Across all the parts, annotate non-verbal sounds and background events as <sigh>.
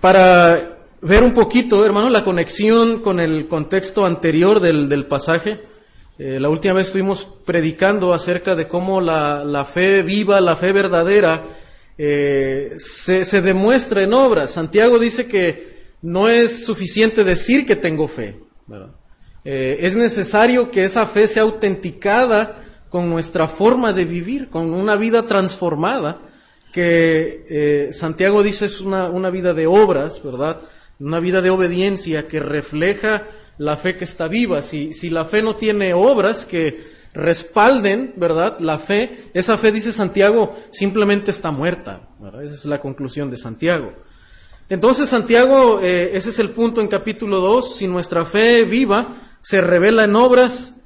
para ver un poquito, hermano, la conexión con el contexto anterior del, pasaje. Eh, la última vez estuvimos predicando acerca de cómo la, fe viva, la fe verdadera, eh, se, demuestra en obras. Santiago dice que no es suficiente decir que tengo fe. Eh, es necesario que esa fe sea autenticada con nuestra forma de vivir, con una vida transformada, que Santiago dice es una, una vida de obras, ¿verdad? una vida de obediencia que refleja la fe que está viva. Si, si la fe no tiene obras que respalden, ¿verdad? La fe, esa fe, dice Santiago, simplemente está muerta. Esa es la conclusión de Santiago. Entonces, Santiago, eh, ese es el punto en capítulo 2, si nuestra fe viva se revela en obras,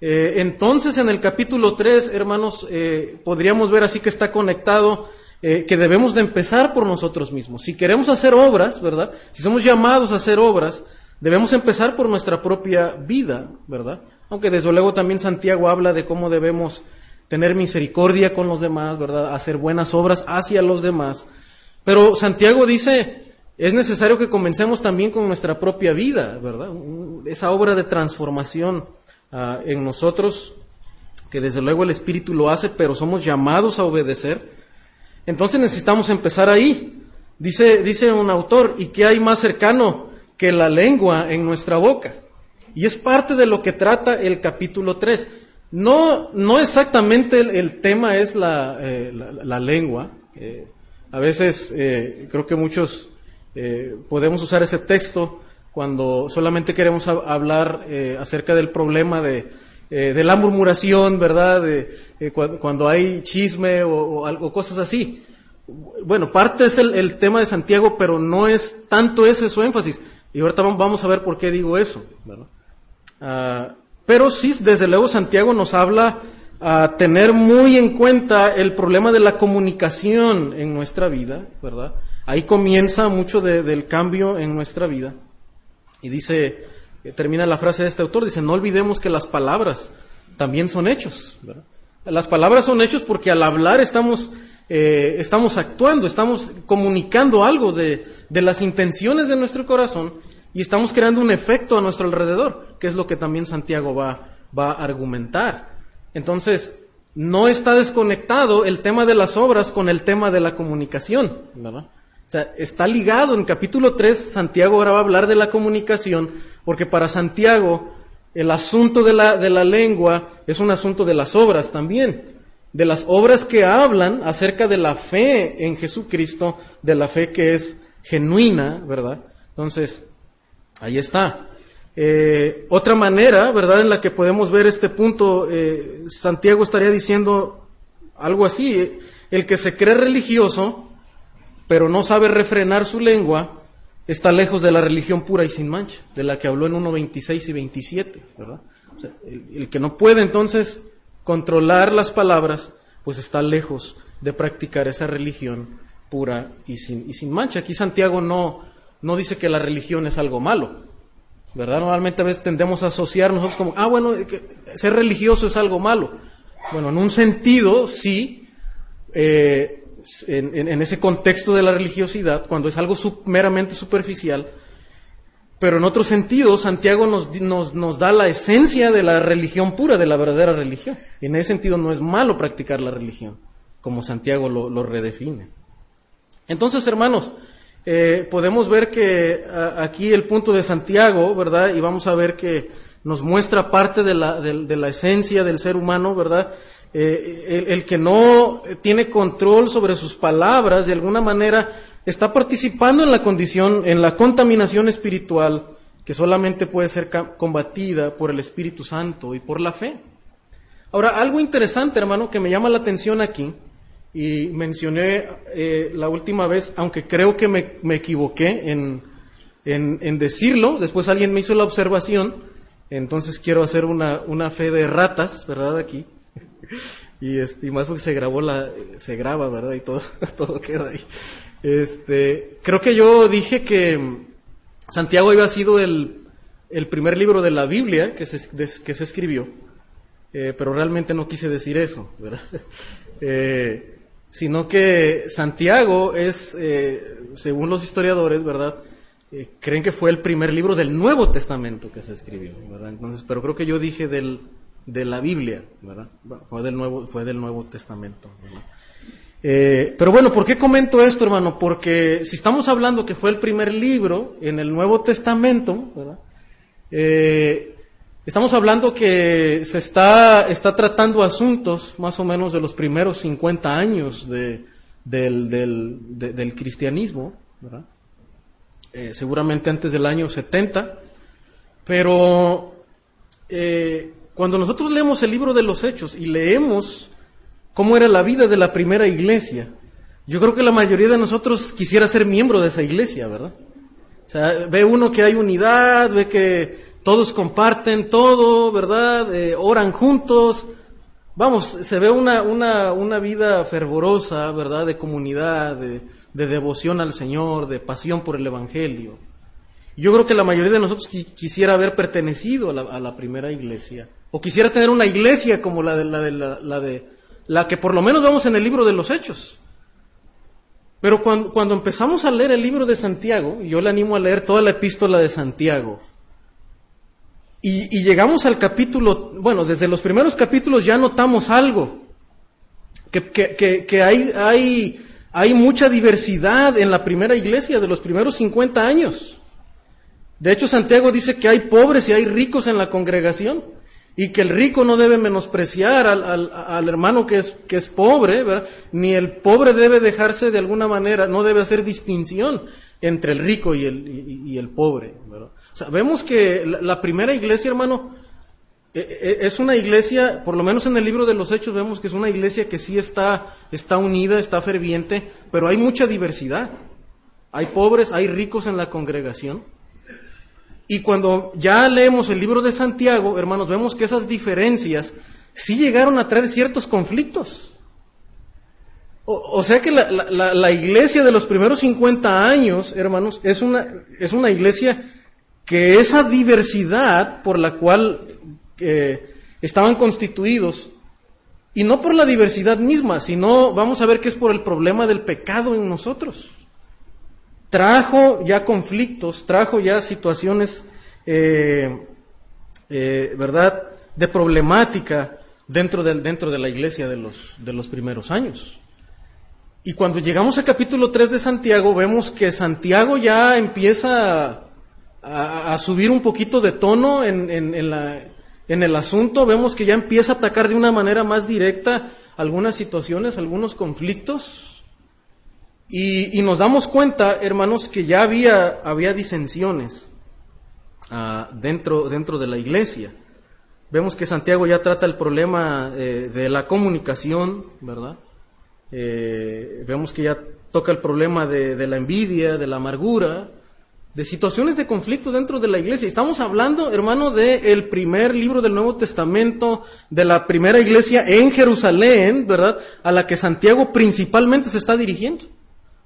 eh, entonces en el capítulo 3, hermanos, eh, podríamos ver así que está conectado eh, que debemos de empezar por nosotros mismos. Si queremos hacer obras, ¿verdad? Si somos llamados a hacer obras, debemos empezar por nuestra propia vida, ¿verdad? Aunque desde luego también Santiago habla de cómo debemos tener misericordia con los demás, ¿verdad? Hacer buenas obras hacia los demás. Pero Santiago dice, es necesario que comencemos también con nuestra propia vida, ¿verdad? Esa obra de transformación ah, en nosotros, que desde luego el Espíritu lo hace, pero somos llamados a obedecer. Entonces necesitamos empezar ahí. Dice, dice un autor, ¿y qué hay más cercano que la lengua en nuestra boca? Y es parte de lo que trata el capítulo 3. No, no exactamente el, tema es la, eh, la, lengua. Eh, a veces eh, creo que muchos podemos usar ese texto cuando solamente queremos hablar acerca del problema de, eh, de la murmuración, ¿verdad? Eh, cuando, hay chisme o, algo, cosas así. Bueno, parte es el, tema de Santiago, pero no es tanto ese su énfasis. Y ahorita vamos a ver por qué digo eso, ¿verdad? Ah, pero sí, desde luego Santiago nos habla a tener muy en cuenta el problema de la comunicación en nuestra vida, ¿verdad? Ahí comienza mucho del cambio en nuestra vida. Y dice, termina la frase de este autor, dice, no olvidemos que las palabras también son hechos. Las palabras son hechos porque al hablar estamos, eh, estamos actuando, estamos comunicando algo de, de las intenciones de nuestro corazón y estamos creando un efecto a nuestro alrededor, que es lo que también Santiago va, va a argumentar. Entonces, no está desconectado el tema de las obras con el tema de la comunicación. O sea, está ligado. En capítulo 3, Santiago ahora va a hablar de la comunicación, porque para Santiago el asunto de la, de la lengua es un asunto de las obras también, de las obras que hablan acerca de la fe en Jesucristo, de la fe que es genuina, ¿verdad? Entonces, ahí está. Eh, otra manera, ¿verdad?, en la que podemos ver este punto, eh, Santiago estaría diciendo algo así, el que se cree religioso, pero no sabe refrenar su lengua, está lejos de la religión pura y sin mancha, de la que habló en 1.26 y 27, ¿verdad? el, que no puede entonces controlar las palabras, pues está lejos de practicar esa religión pura y sin, y sin mancha. Aquí Santiago no, no dice que la religión es algo malo, ¿verdad? Normalmente a veces tendemos a asociar nosotros como, ah, bueno, ser religioso es algo malo. Bueno, en un sentido, sí, eh, en, ese contexto de la religiosidad, cuando es algo meramente superficial, pero en otro sentido, Santiago nos, nos, da la esencia de la religión pura, de la verdadera religión. Y en ese sentido no es malo practicar la religión, como Santiago lo, redefine. Entonces, hermanos, eh, podemos ver que aquí el punto de Santiago, ¿verdad? Y vamos a ver que nos muestra parte de la, de la esencia del ser humano, ¿verdad? Eh, el, que no tiene control sobre sus palabras, de alguna manera, está participando en la condición, en la contaminación espiritual que solamente puede ser combatida por el Espíritu Santo y por la fe. Ahora, algo interesante, hermano, que me llama la atención aquí, y mencioné eh, la última vez, aunque creo que me, equivoqué en, en, decirlo, después alguien me hizo la observación, entonces quiero hacer una, una fe de ratas, ¿verdad? Aquí. Y, este, más porque se grabó la, se graba, ¿verdad? Y todo, <laughs> todo queda ahí. Este, creo que yo dije que Santiago había sido el, el primer libro de la Biblia que se, que se escribió, eh, pero realmente no quise decir eso, ¿verdad? <laughs> Eh, sino que Santiago es, eh, según los historiadores, ¿verdad? Creen que fue el primer libro del Nuevo Testamento que se escribió, ¿verdad? Entonces, pero creo que yo dije del, de la Biblia, ¿verdad? Fue del Nuevo, fue del Nuevo Testamento, ¿verdad? Eh, pero bueno, ¿por qué comento esto, hermano? Porque si estamos hablando que fue el primer libro en el Nuevo Testamento, ¿verdad? Eh, estamos hablando que se está, está tratando asuntos más o menos de los primeros 50 años de, del, del, del cristianismo, ¿verdad? Eh, seguramente antes del año 70, pero cuando nosotros leemos el libro de los Hechos y leemos cómo era la vida de la primera iglesia, yo creo que la mayoría de nosotros quisiera ser miembro de esa iglesia, ¿verdad? O sea, ve uno que hay unidad, ve que todos comparten todo, ¿verdad? Eh, oran juntos. Vamos, se ve una, una, una vida fervorosa, ¿verdad? De comunidad, de, de devoción al Señor, de pasión por el Evangelio. Yo creo que la mayoría de nosotros quisiera haber pertenecido a la, primera iglesia, o quisiera tener una iglesia como la de la, de la, de la que por lo menos vemos en el libro de los Hechos. Pero cuando, empezamos a leer el libro de Santiago, yo le animo a leer toda la epístola de Santiago, y, llegamos al capítulo, bueno, desde los primeros capítulos ya notamos algo, que, hay hay mucha diversidad en la primera iglesia de los primeros 50 años. De hecho, Santiago dice que hay pobres y hay ricos en la congregación y que el rico no debe menospreciar al, hermano que es, que es pobre, ni el pobre debe dejarse de alguna manera, no debe hacer distinción entre el rico y el, y, el pobre. O sea, vemos que la primera iglesia, hermano, e, e, es una iglesia, por lo menos en el libro de los Hechos vemos que es una iglesia que sí está, está unida, está ferviente, pero hay mucha diversidad. Hay pobres, hay ricos en la congregación. Y cuando ya leemos el libro de Santiago, hermanos, vemos que esas diferencias sí llegaron a traer ciertos conflictos. O, sea que la, iglesia de los primeros 50 años, hermanos, es una, es una iglesia que esa diversidad por la cual estaban constituidos, y no por la diversidad misma, sino vamos a ver que es por el problema del pecado en nosotros. Trajo ya conflictos, trajo ya situaciones, eh, eh, ¿verdad?, de problemática dentro de, dentro de la iglesia de los, de los primeros años. Y cuando llegamos al capítulo 3 de Santiago, vemos que Santiago ya empieza a, subir un poquito de tono en, en, la, en el asunto, vemos que ya empieza a atacar de una manera más directa algunas situaciones, algunos conflictos. Y, nos damos cuenta, hermanos, que ya había, había disensiones ah, dentro, dentro de la iglesia. Vemos que Santiago ya trata el problema eh, de la comunicación, ¿verdad? Eh, vemos que ya toca el problema de la envidia, de la amargura, de situaciones de conflicto dentro de la iglesia. Estamos hablando, hermano, del primer libro del Nuevo Testamento, de la primera iglesia en Jerusalén, ¿verdad? A la que Santiago principalmente se está dirigiendo.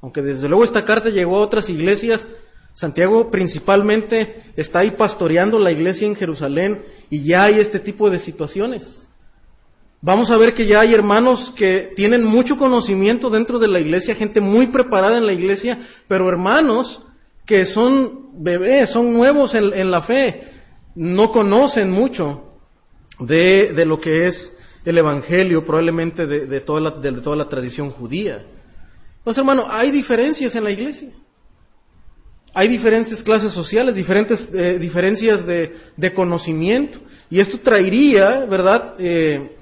Aunque desde luego esta carta llegó a otras iglesias, Santiago principalmente está ahí pastoreando la iglesia en Jerusalén y ya hay este tipo de situaciones. Vamos a ver que ya hay hermanos que tienen mucho conocimiento dentro de la iglesia, gente muy preparada en la iglesia, pero hermanos que son bebés, son nuevos en, la fe, no conocen mucho de, lo que es el Evangelio, probablemente de, toda, la, de, toda la tradición judía. Entonces, hermano, hay diferencias en la iglesia. Hay diferentes clases sociales, diferentes eh, diferencias de, de, conocimiento. Y esto traería, ¿verdad? Eh,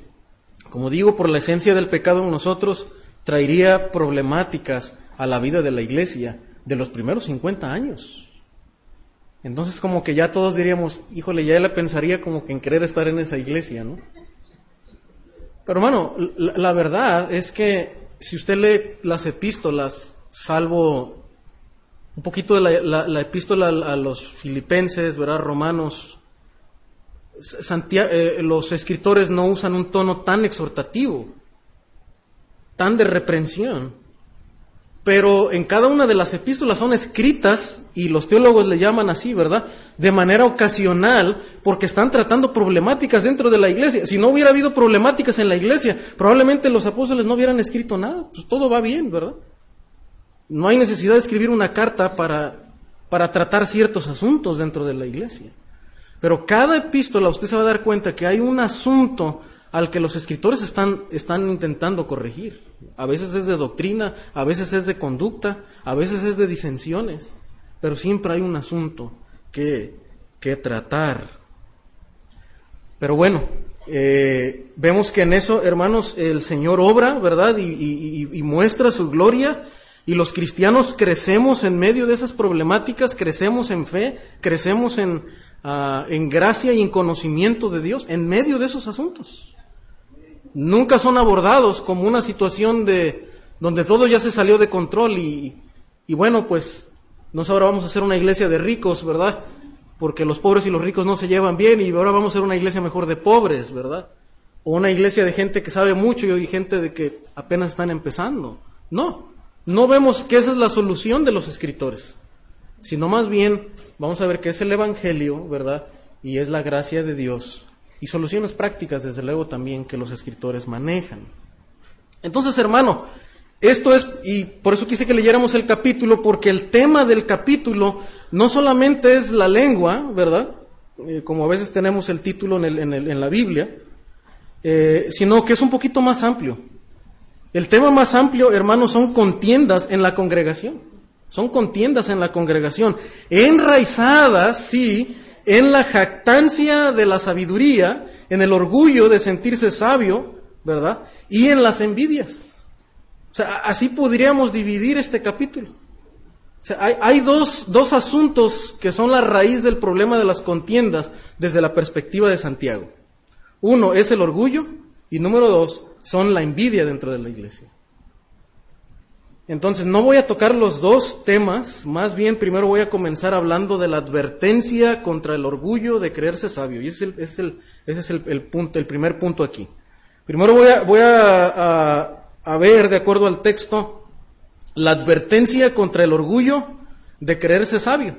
como digo, por la esencia del pecado en nosotros, traería problemáticas a la vida de la iglesia de los primeros 50 años. Entonces como que ya todos diríamos, híjole, ya le pensaría como que en querer estar en esa iglesia, ¿no? Pero hermano, la, verdad es que si usted lee las epístolas, salvo un poquito de la, epístola a, los filipenses, ¿verdad? Romanos, eh, los escritores no usan un tono tan exhortativo, tan de reprensión. Pero en cada una de las epístolas son escritas, y los teólogos le llaman así, ¿verdad? De manera ocasional, porque están tratando problemáticas dentro de la iglesia. Si no hubiera habido problemáticas en la iglesia, probablemente los apóstoles no hubieran escrito nada. Pues todo va bien, ¿verdad? No hay necesidad de escribir una carta para, para tratar ciertos asuntos dentro de la iglesia. Pero cada epístola usted se va a dar cuenta que hay un asunto al que los escritores están, están intentando corregir. A veces es de doctrina, a veces es de conducta, a veces es de disensiones, pero siempre hay un asunto que, que tratar. Pero bueno, eh, vemos que en eso, hermanos, el Señor obra, ¿verdad? Y, muestra su gloria. Y los cristianos crecemos en medio de esas problemáticas, crecemos en fe, crecemos en, ah, en gracia y en conocimiento de Dios, en medio de esos asuntos. Nunca son abordados como una situación de donde todo ya se salió de control y, y bueno, pues no ahora vamos a hacer una iglesia de ricos, ¿verdad? porque los pobres y los ricos no se llevan bien y ahora vamos a ser una iglesia mejor de pobres, ¿verdad? O una iglesia de gente que sabe mucho y gente de que apenas están empezando. No, no vemos que esa es la solución de los escritores, sino más bien vamos a ver que es el Evangelio, ¿verdad? Y es la gracia de Dios y soluciones prácticas, desde luego, también que los escritores manejan. Entonces, hermano, esto es, y por eso quise que leyéramos el capítulo, porque el tema del capítulo no solamente es la lengua, ¿verdad? Eh, como a veces tenemos el título en, la Biblia, eh, sino que es un poquito más amplio. El tema más amplio, hermanos, son contiendas en la congregación. Son contiendas en la congregación, enraizadas, sí, en la jactancia de la sabiduría, en el orgullo de sentirse sabio, ¿verdad? Y en las envidias. O sea, así podríamos dividir este capítulo. O sea, hay, dos, dos asuntos que son la raíz del problema de las contiendas desde la perspectiva de Santiago. Uno es el orgullo y número dos son la envidia dentro de la iglesia. Entonces, no voy a tocar los dos temas, más bien primero voy a comenzar hablando de la advertencia contra el orgullo de creerse sabio. Y ese es el, ese es el, punto, el primer punto aquí. Primero voy a, voy a ver, de acuerdo al texto, la advertencia contra el orgullo de creerse sabio.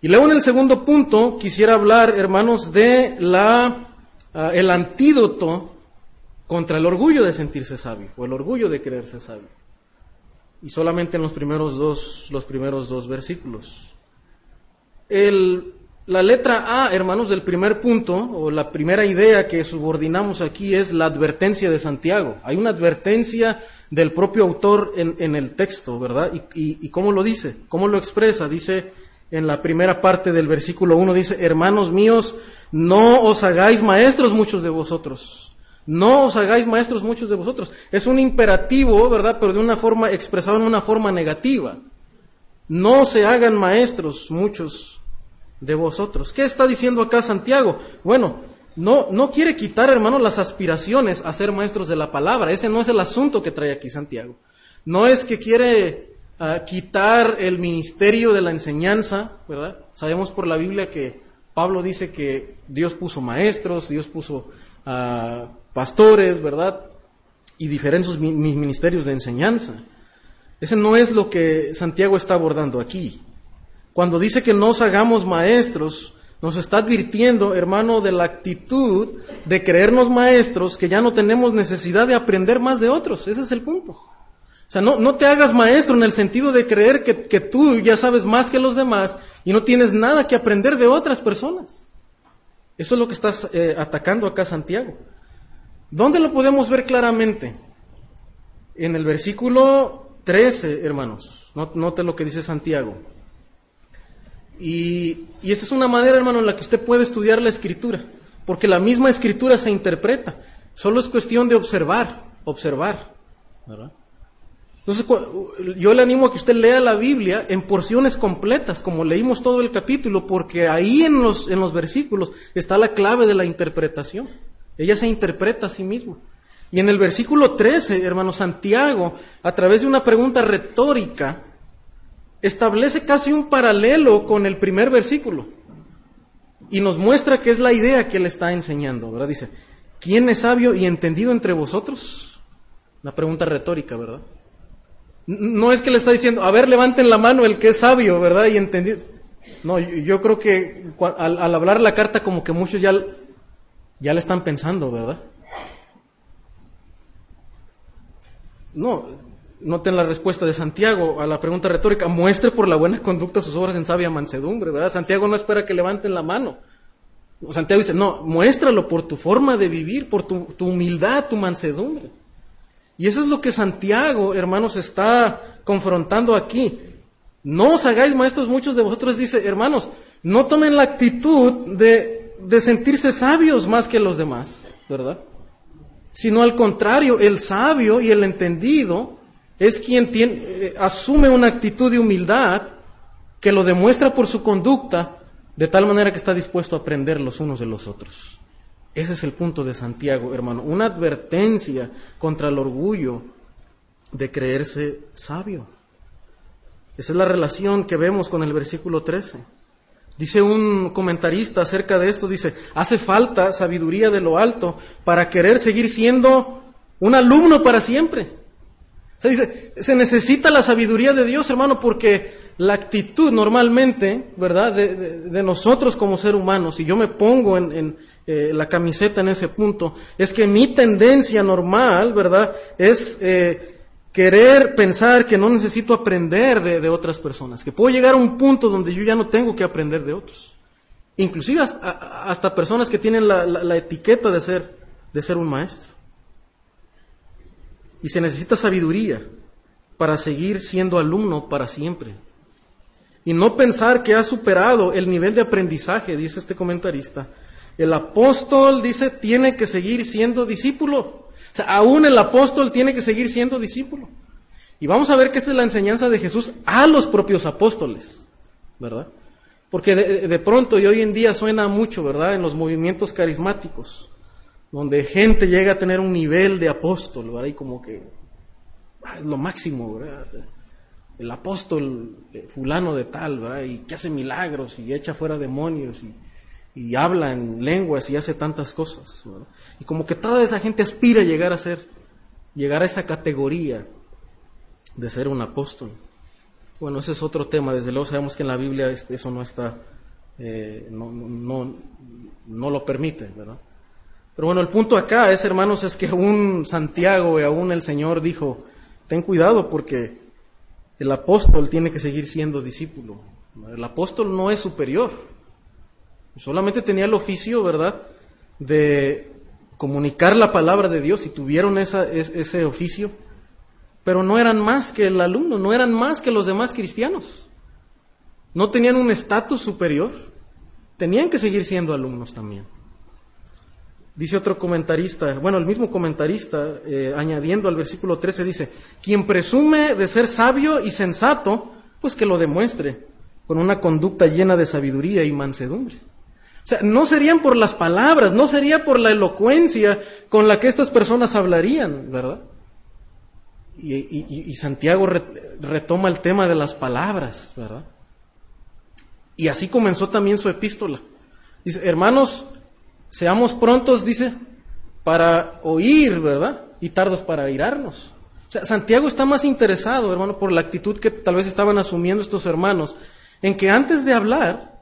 Y luego en el segundo punto quisiera hablar, hermanos, de la, ah, el antídoto contra el orgullo de sentirse sabio o el orgullo de creerse sabio. Y solamente en los primeros dos, los primeros dos versículos. El, la letra A, hermanos, del primer punto, o la primera idea que subordinamos aquí es la advertencia de Santiago. Hay una advertencia del propio autor en, el texto, ¿verdad? Y, cómo lo dice? ¿Cómo lo expresa? Dice en la primera parte del versículo 1, dice, hermanos míos, no os hagáis maestros muchos de vosotros. No os hagáis maestros muchos de vosotros. Es un imperativo, ¿verdad? Pero de una forma, expresado en una forma negativa. No se hagan maestros muchos de vosotros. ¿Qué está diciendo acá Santiago? Bueno, no, no quiere quitar, hermanos, las aspiraciones a ser maestros de la palabra. Ese no es el asunto que trae aquí Santiago. No es que quiere ah, quitar el ministerio de la enseñanza, ¿verdad? Sabemos por la Biblia que Pablo dice que Dios puso maestros, Dios puso uh, pastores, ¿verdad? Y diferentes ministerios de enseñanza. Ese no es lo que Santiago está abordando aquí. Cuando dice que nos hagamos maestros, nos está advirtiendo, hermano, de la actitud de creernos maestros, que ya no tenemos necesidad de aprender más de otros. Ese es el punto. O sea, no, no te hagas maestro en el sentido de creer que, tú ya sabes más que los demás y no tienes nada que aprender de otras personas. Eso es lo que estás eh, atacando acá Santiago. ¿Dónde lo podemos ver claramente? En el versículo 13, hermanos. Note lo que dice Santiago. Y, y esa es una manera, hermano, en la que usted puede estudiar la escritura, porque la misma escritura se interpreta. Solo es cuestión de observar, observar. Entonces, yo le animo a que usted lea la Biblia en porciones completas, como leímos todo el capítulo, porque ahí en los, en los versículos está la clave de la interpretación. Ella se interpreta a sí misma. Y en el versículo 13, hermano Santiago, a través de una pregunta retórica, establece casi un paralelo con el primer versículo y nos muestra que es la idea que él está enseñando, ¿verdad? Dice, ¿quién es sabio y entendido entre vosotros? Una pregunta retórica, ¿verdad? No es que le está diciendo, a ver, levanten la mano el que es sabio, ¿verdad? Y entendido. No, yo, creo que al, al, hablar la carta como que muchos ya, ya le están pensando, ¿verdad? No, noten la respuesta de Santiago a la pregunta retórica, muestre por la buena conducta sus obras en sabia mansedumbre, ¿verdad? Santiago no espera que levanten la mano. Santiago dice, no, muéstralo por tu forma de vivir, por tu, tu humildad, tu mansedumbre. Y eso es lo que Santiago, hermanos, está confrontando aquí. No os hagáis maestros, muchos de vosotros dice, hermanos, no tomen la actitud de, de sentirse sabios más que los demás, ¿verdad? Sino al contrario, el sabio y el entendido es quien tiene, eh, asume una actitud de humildad que lo demuestra por su conducta, de tal manera que está dispuesto a aprender los unos de los otros. Ese es el punto de Santiago, hermano. Una advertencia contra el orgullo de creerse sabio. Esa es la relación que vemos con el versículo 13. Dice un comentarista acerca de esto, dice, hace falta sabiduría de lo alto para querer seguir siendo un alumno para siempre. O sea, dice, se necesita la sabiduría de Dios, hermano, porque la actitud normalmente, ¿verdad?, de, nosotros como ser humanos, y yo me pongo en, eh, la camiseta en ese punto, es que mi tendencia normal, ¿verdad?, es eh, querer pensar que no necesito aprender de, otras personas, que puedo llegar a un punto donde yo ya no tengo que aprender de otros. Inclusive hasta, personas que tienen la, la, etiqueta de ser, de ser un maestro. Y se necesita sabiduría para seguir siendo alumno para siempre. Y no pensar que ha superado el nivel de aprendizaje, dice este comentarista. El apóstol, dice, tiene que seguir siendo discípulo. Aún el apóstol tiene que seguir siendo discípulo. Y vamos a ver que esta es la enseñanza de Jesús a los propios apóstoles, ¿verdad? Porque de, pronto y hoy en día suena mucho, ¿verdad? En los movimientos carismáticos, donde gente llega a tener un nivel de apóstol, ¿verdad? Y como que ah, es lo máximo, ¿verdad? El apóstol fulano de tal, ¿verdad? Y que hace milagros y echa fuera demonios y y habla en lenguas y hace tantas cosas. Y como que toda esa gente aspira a llegar a ser, llegar a esa categoría de ser un apóstol. Bueno, ese es otro tema. Desde luego sabemos que en la Biblia este, eso no está, eh, no, no, no, lo permite, ¿verdad? Pero bueno, el punto acá es, hermanos, es que aún Santiago y aún el Señor dijo, ten cuidado porque el apóstol tiene que seguir siendo discípulo. El apóstol no es superior. Solamente tenía el oficio, ¿verdad?, de comunicar la palabra de Dios y tuvieron esa, ese oficio, pero no eran más que el alumno, no eran más que los demás cristianos. No tenían un estatus superior, tenían que seguir siendo alumnos también. Dice otro comentarista, bueno, el mismo comentarista, eh, añadiendo al versículo 13, dice, quien presume de ser sabio y sensato, pues que lo demuestre con una conducta llena de sabiduría y mansedumbre. O sea, no serían por las palabras, no sería por la elocuencia con la que estas personas hablarían, ¿verdad? Y, Santiago retoma el tema de las palabras, ¿verdad? Y así comenzó también su epístola. Dice, hermanos, seamos prontos, dice, para oír, ¿verdad? Y tardos para irarnos. O sea, Santiago está más interesado, hermano, por la actitud que tal vez estaban asumiendo estos hermanos, en que antes de hablar,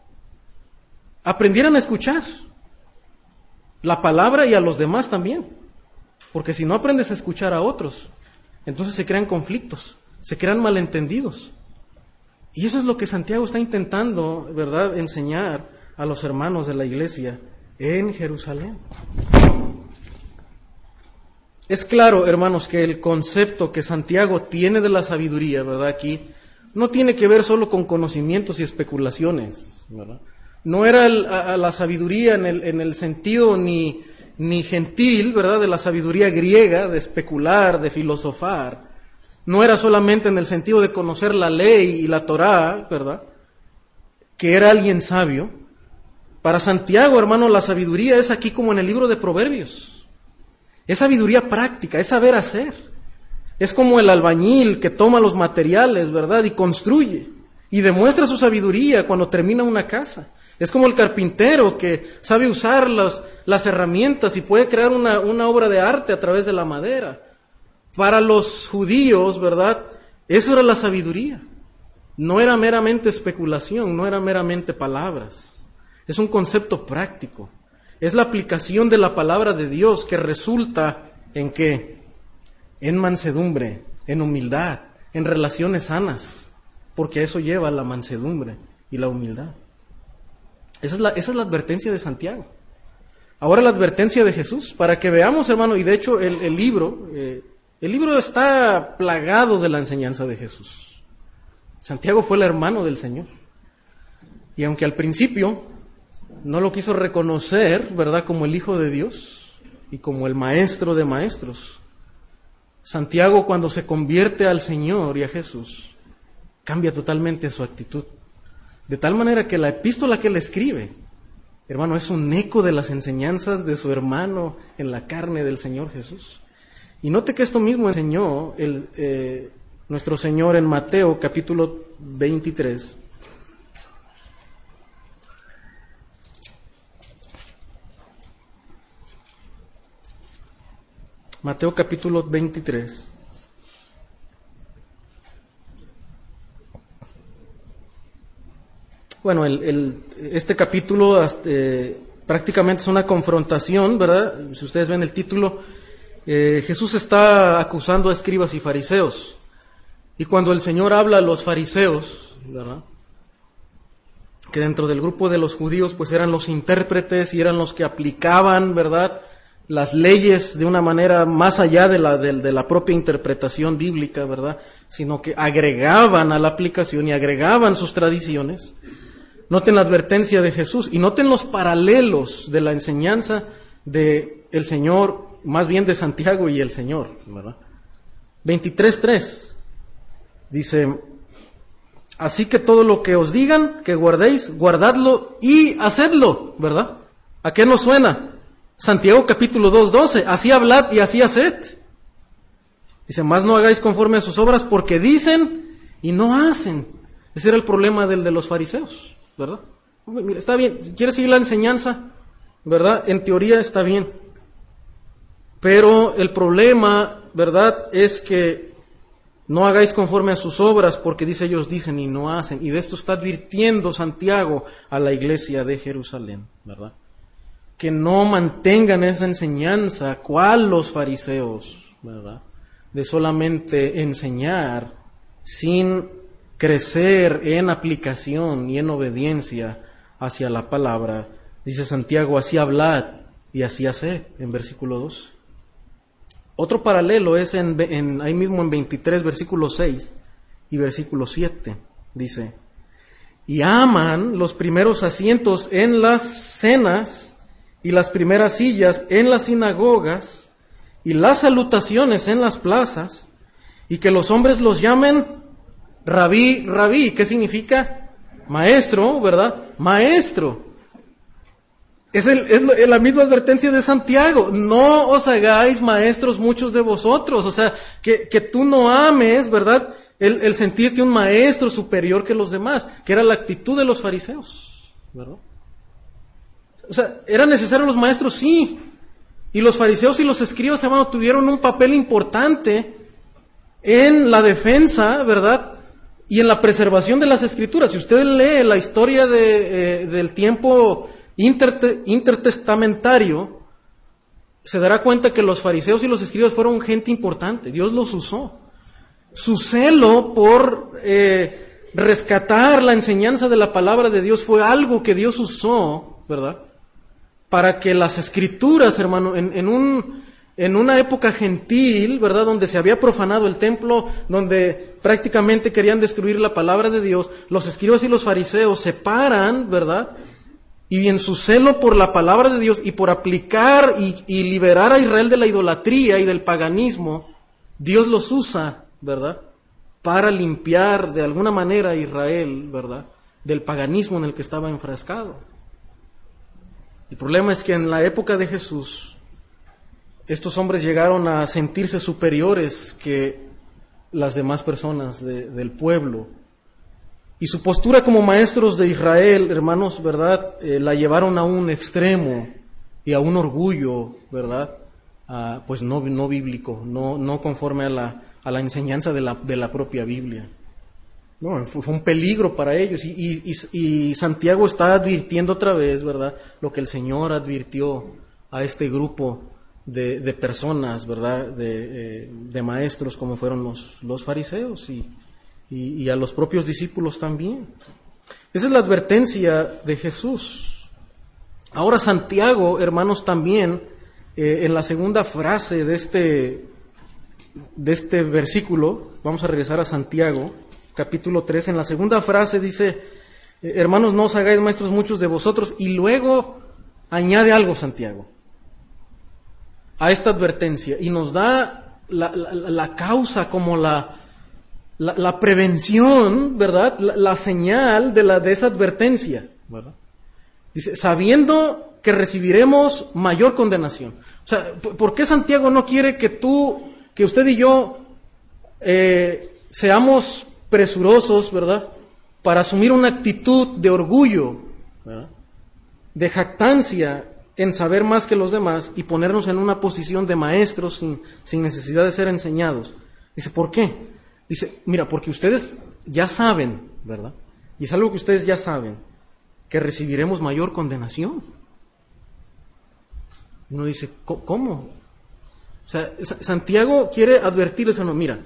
aprendieran a escuchar la palabra y a los demás también. Porque si no aprendes a escuchar a otros, entonces se crean conflictos, se crean malentendidos. Y eso es lo que Santiago está intentando, ¿verdad?, enseñar a los hermanos de la iglesia en Jerusalén. Es claro, hermanos, que el concepto que Santiago tiene de la sabiduría, ¿verdad? Aquí no tiene que ver solo con conocimientos y especulaciones, ¿verdad? No era la sabiduría en el, en el sentido ni, ni gentil, ¿verdad? De la sabiduría griega, de especular, de filosofar. No era solamente en el sentido de conocer la ley y la Torá, ¿verdad? Que era alguien sabio. Para Santiago, hermano, la sabiduría es aquí como en el libro de Proverbios. Es sabiduría práctica, es saber hacer. Es como el albañil que toma los materiales, ¿verdad? Y construye. Y demuestra su sabiduría cuando termina una casa. Es como el carpintero que sabe usar las herramientas y puede crear una, obra de arte a través de la madera. Para los judíos, ¿verdad? Eso era la sabiduría. No era meramente especulación, no era meramente palabras. Es un concepto práctico. Es la aplicación de la palabra de Dios que resulta en qué? En mansedumbre en humildad, en relaciones sanas, porque eso lleva a la mansedumbre y la humildad. Esa es la, advertencia de Santiago. Ahora la advertencia de Jesús, para que veamos, hermano, y de hecho el, libro, eh, el libro está plagado de la enseñanza de Jesús. Santiago fue el hermano del Señor. Y aunque al principio no lo quiso reconocer, ¿verdad?, como el Hijo de Dios y como el Maestro de Maestros, Santiago cuando se convierte al Señor y a Jesús, cambia totalmente su actitud. De tal manera que la epístola que él escribe Hermano, es un eco de las enseñanzas de su hermano en la carne del Señor Jesús. Y note que esto mismo enseñó eh, nuestro Señor en Mateo capítulo 23. Mateo capítulo 23. Bueno, el, este capítulo este, prácticamente es una confrontación, ¿verdad? Si ustedes ven el título, eh, Jesús está acusando a escribas y fariseos. Y cuando el Señor habla a los fariseos, ¿verdad? Que dentro del grupo de los judíos pues eran los intérpretes y eran los que aplicaban, ¿verdad? Las leyes de una manera más allá de la propia interpretación bíblica, ¿verdad? Sino que agregaban a la aplicación y agregaban sus tradiciones. Noten la advertencia de Jesús y noten los paralelos de la enseñanza de Señor, más bien de Santiago y el Señor, ¿verdad? 23.3 dice, así que todo lo que os digan que guardéis, guardadlo y hacedlo, ¿verdad? ¿A qué nos suena? Santiago capítulo 2.12, así hablad y así haced. Dice, más no hagáis conforme a sus obras porque dicen y no hacen. Ese era el problema del de los fariseos. ¿Verdad? está bien, si quieres seguir la enseñanza, ¿verdad? En teoría está bien. Pero el problema, ¿verdad? Es que no hagáis conforme a sus obras, porque dice ellos dicen y no hacen. Y de esto está advirtiendo Santiago a la iglesia de Jerusalén, ¿verdad? Que no mantengan esa enseñanza, cual los fariseos, ¿verdad? De solamente enseñar sin crecer en aplicación y en obediencia hacia la palabra. Dice Santiago, así hablad y así haced, en versículo 2. Otro paralelo es en, ahí mismo en 23, versículo 6 y versículo 7. Dice, y aman los primeros asientos en las cenas y las primeras sillas en las sinagogas y las salutaciones en las plazas y que los hombres los llamen Rabí, rabí, ¿qué significa? Maestro, ¿verdad? Maestro. Es, la misma advertencia de Santiago. No os hagáis maestros muchos de vosotros. O sea, que, tú no ames, ¿verdad? El, el, sentirte un maestro superior que los demás, que era la actitud de los fariseos, ¿verdad? O sea, ¿eran necesarios los maestros? Sí. Y los fariseos y los escribas, hermano, tuvieron un papel importante en la defensa, ¿verdad? Y en la preservación de las escrituras. Si usted lee la historia de, eh, del tiempo intertestamentario, se dará cuenta que los fariseos y los escribas fueron gente importante. Dios los usó. Su celo por eh, rescatar la enseñanza de la palabra de Dios fue algo que Dios usó, ¿verdad? Para que las escrituras, hermano, en un en una época gentil, ¿verdad? Donde se había profanado el templo, donde prácticamente querían destruir la palabra de Dios, los escribas y los fariseos se paran, ¿verdad? Y en su celo por la palabra de Dios y por aplicar y, liberar a Israel de la idolatría y del paganismo, Dios los usa, ¿verdad? Para limpiar de alguna manera a Israel, ¿verdad? Del paganismo en el que estaba enfrascado. El problema es que en la época de Jesús, estos hombres llegaron a sentirse superiores que las demás personas del pueblo. Y su postura como maestros de Israel, hermanos, ¿verdad? Eh, la llevaron a un extremo y a un orgullo, ¿verdad? pues no, no bíblico, no, no conforme a la, a la enseñanza de la, de la propia Biblia. No, fue, un peligro para ellos. Y, y, y Santiago está advirtiendo otra vez, ¿verdad? Lo que el Señor advirtió a este grupo de, personas, ¿verdad? De, eh, maestros como fueron los, los fariseos y, y, a los propios discípulos también. Esa es la advertencia de Jesús. Ahora Santiago, hermanos, también eh, en la segunda frase de este, de este versículo, vamos a regresar a Santiago, capítulo 3, en la segunda frase dice, eh, hermanos, no os hagáis maestros muchos de vosotros, y luego añade algo Santiago a esta advertencia y nos da la, causa como la, la, prevención, ¿verdad? La, señal de, la, de esa advertencia, Dice, sabiendo que recibiremos mayor condenación. O sea, ¿por qué Santiago no quiere que tú, que usted y yo eh, seamos presurosos, ¿verdad? Para asumir una actitud de orgullo, de jactancia en saber más que los demás y ponernos en una posición de maestros sin, sin necesidad de ser enseñados. Dice, ¿por qué? Dice, mira, porque ustedes ya saben, ¿verdad? Y es algo que ustedes ya saben, que recibiremos mayor condenación. Uno dice, ¿cómo? O sea, Santiago quiere advertirles a uno, mira,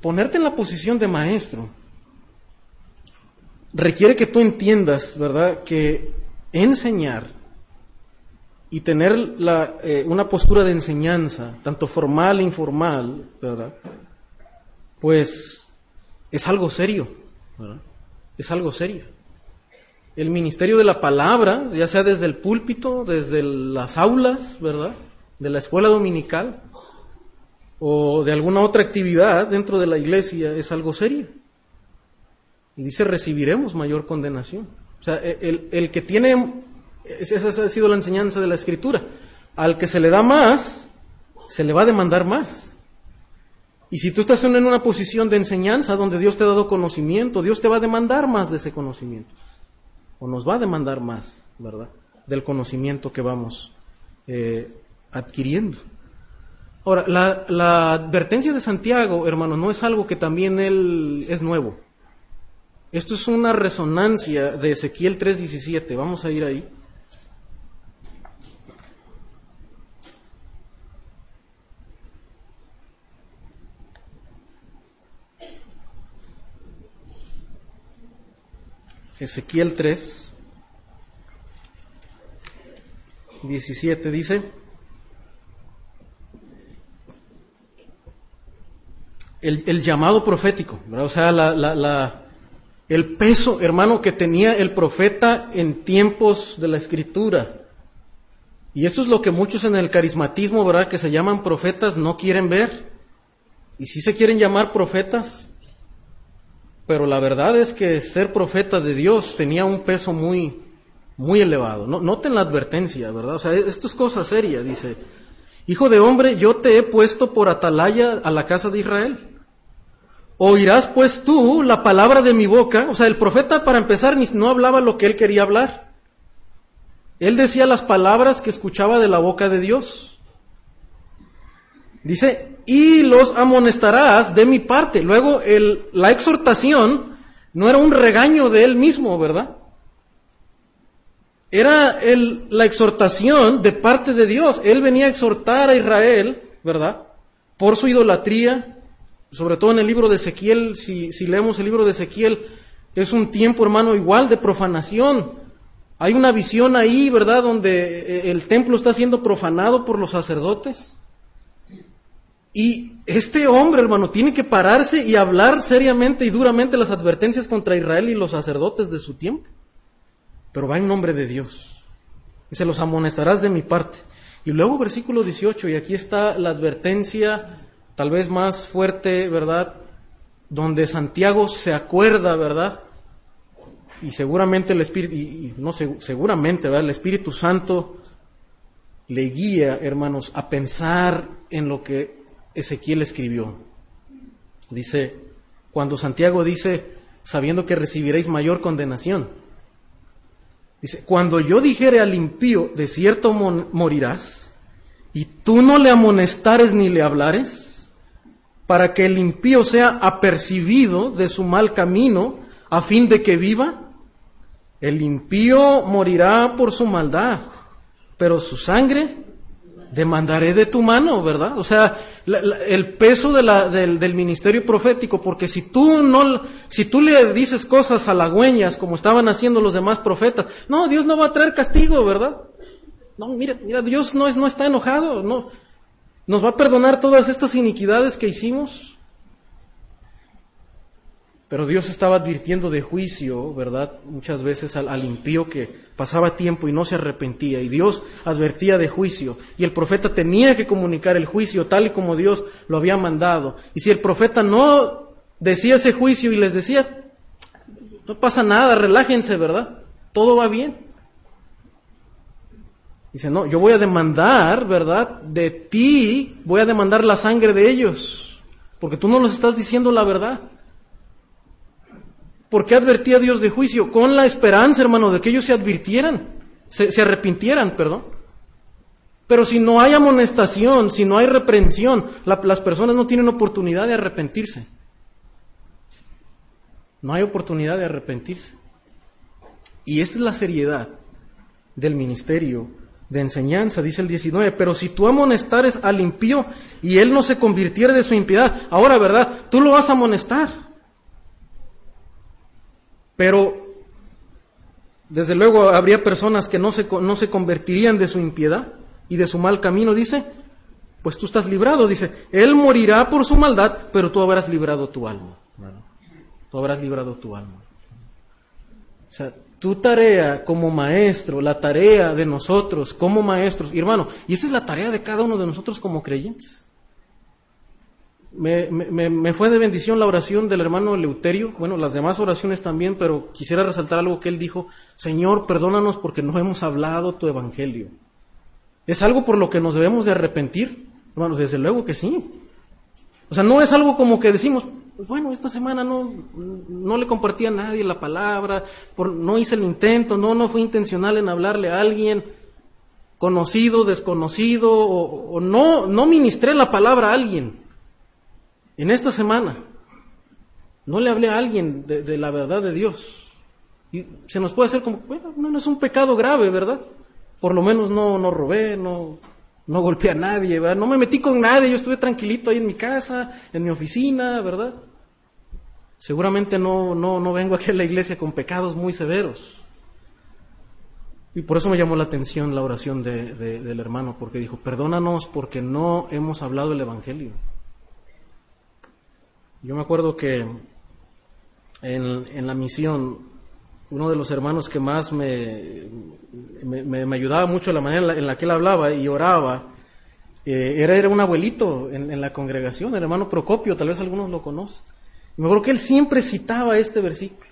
ponerte en la posición de maestro requiere que tú entiendas, ¿verdad?, que enseñar y tener la, eh, una postura de enseñanza, tanto formal e informal, ¿verdad? Pues es algo serio, ¿verdad? Es algo serio. El ministerio de la palabra, ya sea desde el púlpito, desde las aulas, ¿verdad? De la escuela dominical o de alguna otra actividad dentro de la iglesia, es algo serio. Y dice, recibiremos mayor condenación. O sea, el, el que tiene esa ha sido la enseñanza de la escritura. Al que se le da más, se le va a demandar más. Y si tú estás en una posición de enseñanza donde Dios te ha dado conocimiento, Dios te va a demandar más de ese conocimiento. O nos va a demandar más, ¿verdad? Del conocimiento que vamos eh, adquiriendo. Ahora, la, la advertencia de Santiago, hermano, no es algo que también él es nuevo. Esto es una resonancia de Ezequiel 3.17. Vamos a ir ahí. Ezequiel 3, 17 dice, el, llamado profético, o sea, la, el peso, hermano, que tenía el profeta en tiempos de la escritura. Y eso es lo que muchos en el carismatismo, ¿verdad? Que se llaman profetas, no quieren ver. Y si se quieren llamar profetas, pero la verdad es que ser profeta de Dios tenía un peso muy, muy elevado. No, noten la advertencia, ¿verdad? O sea, esto es cosa seria, dice, Hijo de hombre, yo te he puesto por atalaya a la casa de Israel. Oirás pues tú la palabra de mi boca. O sea, el profeta para empezar no hablaba lo que él quería hablar. Él decía las palabras que escuchaba de la boca de Dios. Dice, y los amonestarás de mi parte. Luego, el, la exhortación no era un regaño de él mismo, ¿verdad? Era el, la exhortación de parte de Dios. Él venía a exhortar a Israel, ¿verdad? Por su idolatría, sobre todo en el libro de Ezequiel, si, si leemos el libro de Ezequiel, es un tiempo, hermano, igual de profanación. Hay una visión ahí, ¿verdad?, donde eh, el templo está siendo profanado por los sacerdotes. Y este hombre, hermano, tiene que pararse y hablar seriamente y duramente las advertencias contra Israel y los sacerdotes de su tiempo. Pero va en nombre de Dios. Y se los amonestarás de mi parte. Y luego versículo 18, y aquí está la advertencia tal vez más fuerte, ¿verdad? Donde Santiago se acuerda, ¿verdad? Y seguramente el Espíritu, y, no seguramente, ¿verdad? El Espíritu Santo le guía, hermanos, a pensar en lo que Ezequiel escribió. Dice, cuando Santiago dice, sabiendo que recibiréis mayor condenación. Dice, cuando yo dijere al impío, de cierto morirás, y tú no le amonestares ni le hablares, para que el impío sea apercibido de su mal camino, a fin de que viva, el impío morirá por su maldad, pero su sangre demandaré de tu mano, ¿verdad? O sea, el peso del, del, ministerio profético, porque si tú no, si tú le dices cosas halagüeñas como estaban haciendo los demás profetas, no, Dios no va a traer castigo, ¿verdad? No, mira, mira, Dios no es, no está enojado, no, nos va a perdonar todas estas iniquidades que hicimos. Pero Dios estaba advirtiendo de juicio, ¿verdad? Muchas veces al, impío que pasaba tiempo y no se arrepentía. Y Dios advertía de juicio. Y el profeta tenía que comunicar el juicio tal y como Dios lo había mandado. Y si el profeta no decía ese juicio y les decía, no pasa nada, relájense, ¿verdad? Todo va bien. Dice, no, yo voy a demandar, ¿verdad? De ti, voy a demandar la sangre de ellos. Porque tú no los estás diciendo la verdad. ¿Por qué advertía Dios de juicio? Con la esperanza, hermano, de que ellos se advirtieran, se, arrepintieran, perdón. Pero si no hay amonestación, si no hay reprensión, las personas no tienen oportunidad de arrepentirse. No hay oportunidad de arrepentirse. Y esta es la seriedad del ministerio de enseñanza, dice el 19. Pero si tú amonestares al impío y él no se convirtiera de su impiedad, ahora, ¿verdad? Tú lo vas a amonestar. Pero, desde luego, habría personas que no se, no se convertirían de su impiedad y de su mal camino, dice, pues tú estás librado, dice, él morirá por su maldad, pero tú habrás librado tu alma. Tú habrás librado tu alma. O sea, tu tarea como maestro, la tarea de nosotros como maestros, hermano, y esa es la tarea de cada uno de nosotros como creyentes. Me, me, fue de bendición la oración del hermano Eleuterio, bueno, las demás oraciones también, pero quisiera resaltar algo que él dijo, Señor, perdónanos porque no hemos hablado tu evangelio. ¿Es algo por lo que nos debemos de arrepentir? Hermanos, desde luego que sí. O sea, no es algo como que decimos, bueno, esta semana no, no le compartí a nadie la palabra, por, no hice el intento, no, no fue intencional en hablarle a alguien conocido, desconocido, o, o no, no ministré la palabra a alguien. En esta semana no le hablé a alguien de, la verdad de Dios. Y se nos puede hacer como, bueno, no es un pecado grave, ¿verdad? Por lo menos no, no robé, no, no golpeé a nadie, ¿verdad? No me metí con nadie, yo estuve tranquilito ahí en mi casa, en mi oficina, ¿verdad? Seguramente no, no, no vengo aquí a la iglesia con pecados muy severos. Y por eso me llamó la atención la oración del hermano, porque dijo, perdónanos porque no hemos hablado el Evangelio. Yo me acuerdo que en, la misión, uno de los hermanos que más me, me, ayudaba mucho la manera en la, que él hablaba y oraba, eh, era, era un abuelito en, la congregación, el hermano Procopio, tal vez algunos lo conocen. Y me acuerdo que él siempre citaba este versículo.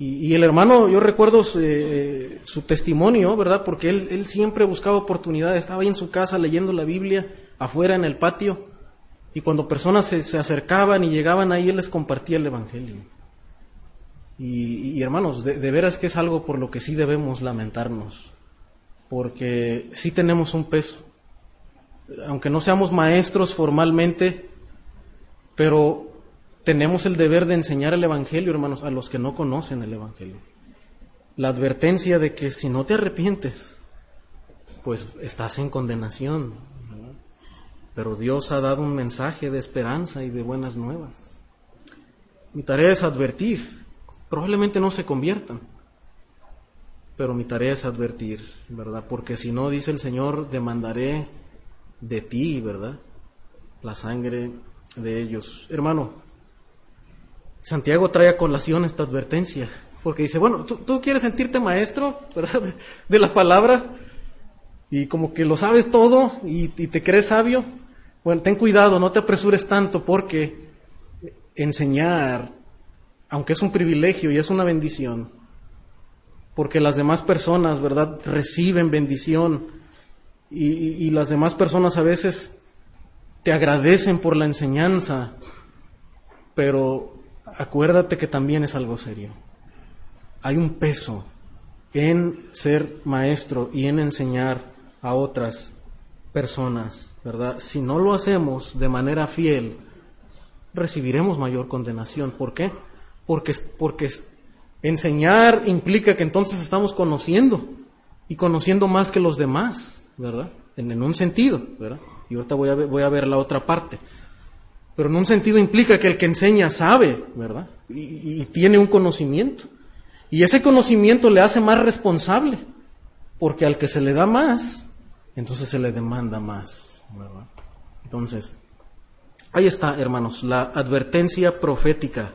Y, el hermano, yo recuerdo su, eh, su testimonio, ¿verdad? Porque él, él siempre buscaba oportunidades, estaba ahí en su casa leyendo la Biblia, afuera en el patio, y cuando personas se, acercaban y llegaban ahí, Él les compartía el Evangelio. Y, hermanos, de, veras que es algo por lo que sí debemos lamentarnos, porque sí tenemos un peso. Aunque no seamos maestros formalmente, pero tenemos el deber de enseñar el Evangelio, hermanos, a los que no conocen el Evangelio. La advertencia de que si no te arrepientes, pues estás en condenación, pero Dios ha dado un mensaje de esperanza y de buenas nuevas. Mi tarea es advertir. Probablemente no se conviertan, pero mi tarea es advertir, ¿verdad? Porque si no, dice el Señor, demandaré de ti, ¿verdad? La sangre de ellos. Hermano, Santiago trae a colación esta advertencia, porque dice, bueno, tú, quieres sentirte maestro. De la palabra, y como que lo sabes todo y te crees sabio, bueno, ten cuidado, no te apresures tanto porque enseñar, aunque es un privilegio y es una bendición, porque las demás personas, ¿verdad?, reciben bendición y, las demás personas a veces te agradecen por la enseñanza, pero acuérdate que también es algo serio. Hay un peso en ser maestro y en enseñar a otras personas, ¿verdad? Si no lo hacemos de manera fiel, recibiremos mayor condenación. ¿Por qué? Porque, porque enseñar implica que entonces estamos conociendo y conociendo más que los demás, ¿verdad? en, un sentido, ¿verdad? Y ahorita voy a, ver, voy a ver la otra parte. Pero en un sentido implica que el que enseña sabe, ¿verdad? Y, y tiene un conocimiento. Y ese conocimiento le hace más responsable, porque al que se le da más, entonces se le demanda más. Entonces, ahí está, hermanos, la advertencia profética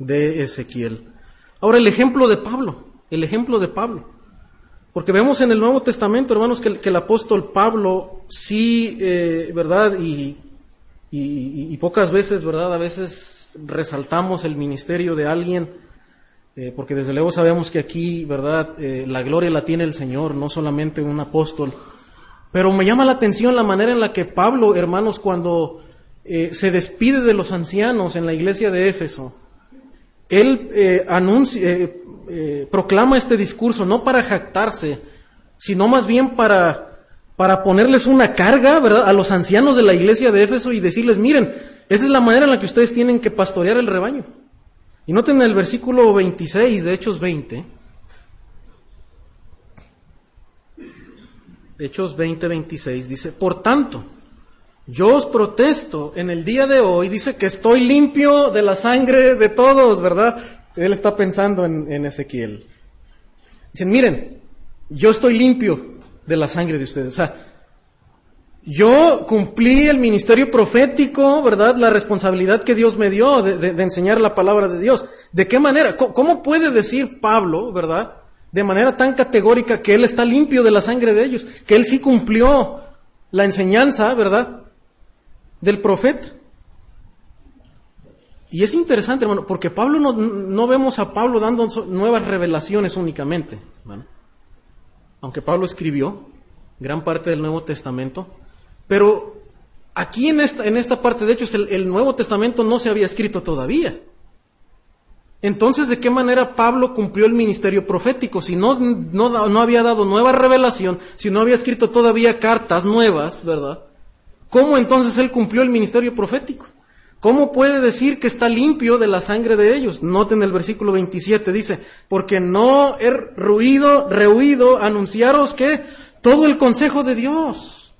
de Ezequiel. Ahora el ejemplo de Pablo, el ejemplo de Pablo. Porque vemos en el Nuevo Testamento, hermanos, que, el apóstol Pablo sí, eh, ¿verdad? Y, y, pocas veces, ¿verdad? A veces resaltamos el ministerio de alguien, eh, porque desde luego sabemos que aquí, ¿verdad? Eh, la gloria la tiene el Señor, no solamente un apóstol. Pero me llama la atención la manera en la que Pablo, hermanos, cuando se despide de los ancianos en la iglesia de Éfeso, él eh, anuncia, eh, eh, proclama este discurso no para jactarse, sino más bien para, para ponerles una carga ¿verdad? a los ancianos de la iglesia de Éfeso y decirles, miren, esa es la manera en la que ustedes tienen que pastorear el rebaño. Y noten el versículo 26 de Hechos 20. Hechos 20, 26 dice, por tanto, yo os protesto en el día de hoy, dice que estoy limpio de la sangre de todos, ¿verdad? Él está pensando en, Ezequiel. Dicen, miren, yo estoy limpio de la sangre de ustedes. O sea, yo cumplí el ministerio profético, ¿verdad? La responsabilidad que Dios me dio de, enseñar la palabra de Dios. ¿De qué manera? ¿Cómo puede decir Pablo, ¿verdad? De manera tan categórica que él está limpio de la sangre de ellos, que él sí cumplió la enseñanza, ¿verdad? del profeta. Y es interesante, hermano, porque Pablo no, no vemos a Pablo dando nuevas revelaciones únicamente, aunque Pablo escribió gran parte del Nuevo Testamento, pero aquí en esta, en esta parte, de hecho, el Nuevo Testamento no se había escrito todavía. Entonces, ¿de qué manera Pablo cumplió el ministerio profético? Si no, no, había dado nueva revelación, si no había escrito todavía cartas nuevas, ¿verdad? ¿Cómo entonces él cumplió el ministerio profético? ¿Cómo puede decir que está limpio de la sangre de ellos? Noten el versículo 27, dice, porque no he ruido, rehuido anunciaros que todo el consejo de Dios.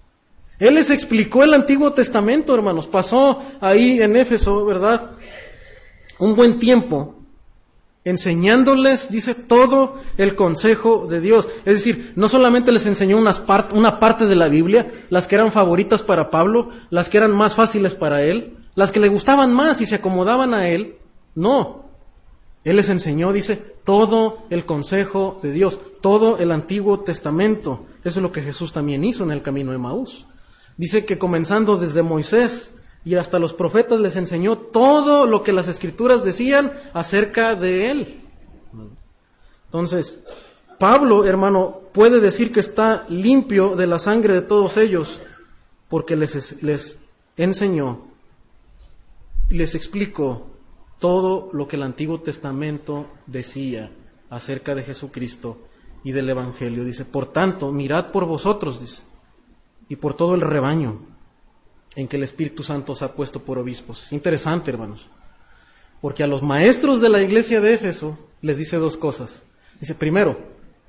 Él les explicó el Antiguo Testamento, hermanos. Pasó ahí en Éfeso, ¿verdad? Un buen tiempo enseñándoles, dice, todo el consejo de Dios. Es decir, no solamente les enseñó una parte de la Biblia, las que eran favoritas para Pablo, las que eran más fáciles para él, las que le gustaban más y se acomodaban a él, no. Él les enseñó, dice, todo el consejo de Dios, todo el Antiguo Testamento. Eso es lo que Jesús también hizo en el camino de Maús. Dice que comenzando desde Moisés y hasta los profetas les enseñó todo lo que las escrituras decían acerca de él. Entonces, Pablo, hermano, puede decir que está limpio de la sangre de todos ellos porque les, les enseñó y les explicó todo lo que el Antiguo Testamento decía acerca de Jesucristo y del Evangelio. Dice, por tanto, mirad por vosotros, dice, y por todo el rebaño en que el Espíritu Santo os ha puesto por obispos. Interesante, hermanos. Porque a los maestros de la iglesia de Éfeso les dice dos cosas. Dice, primero,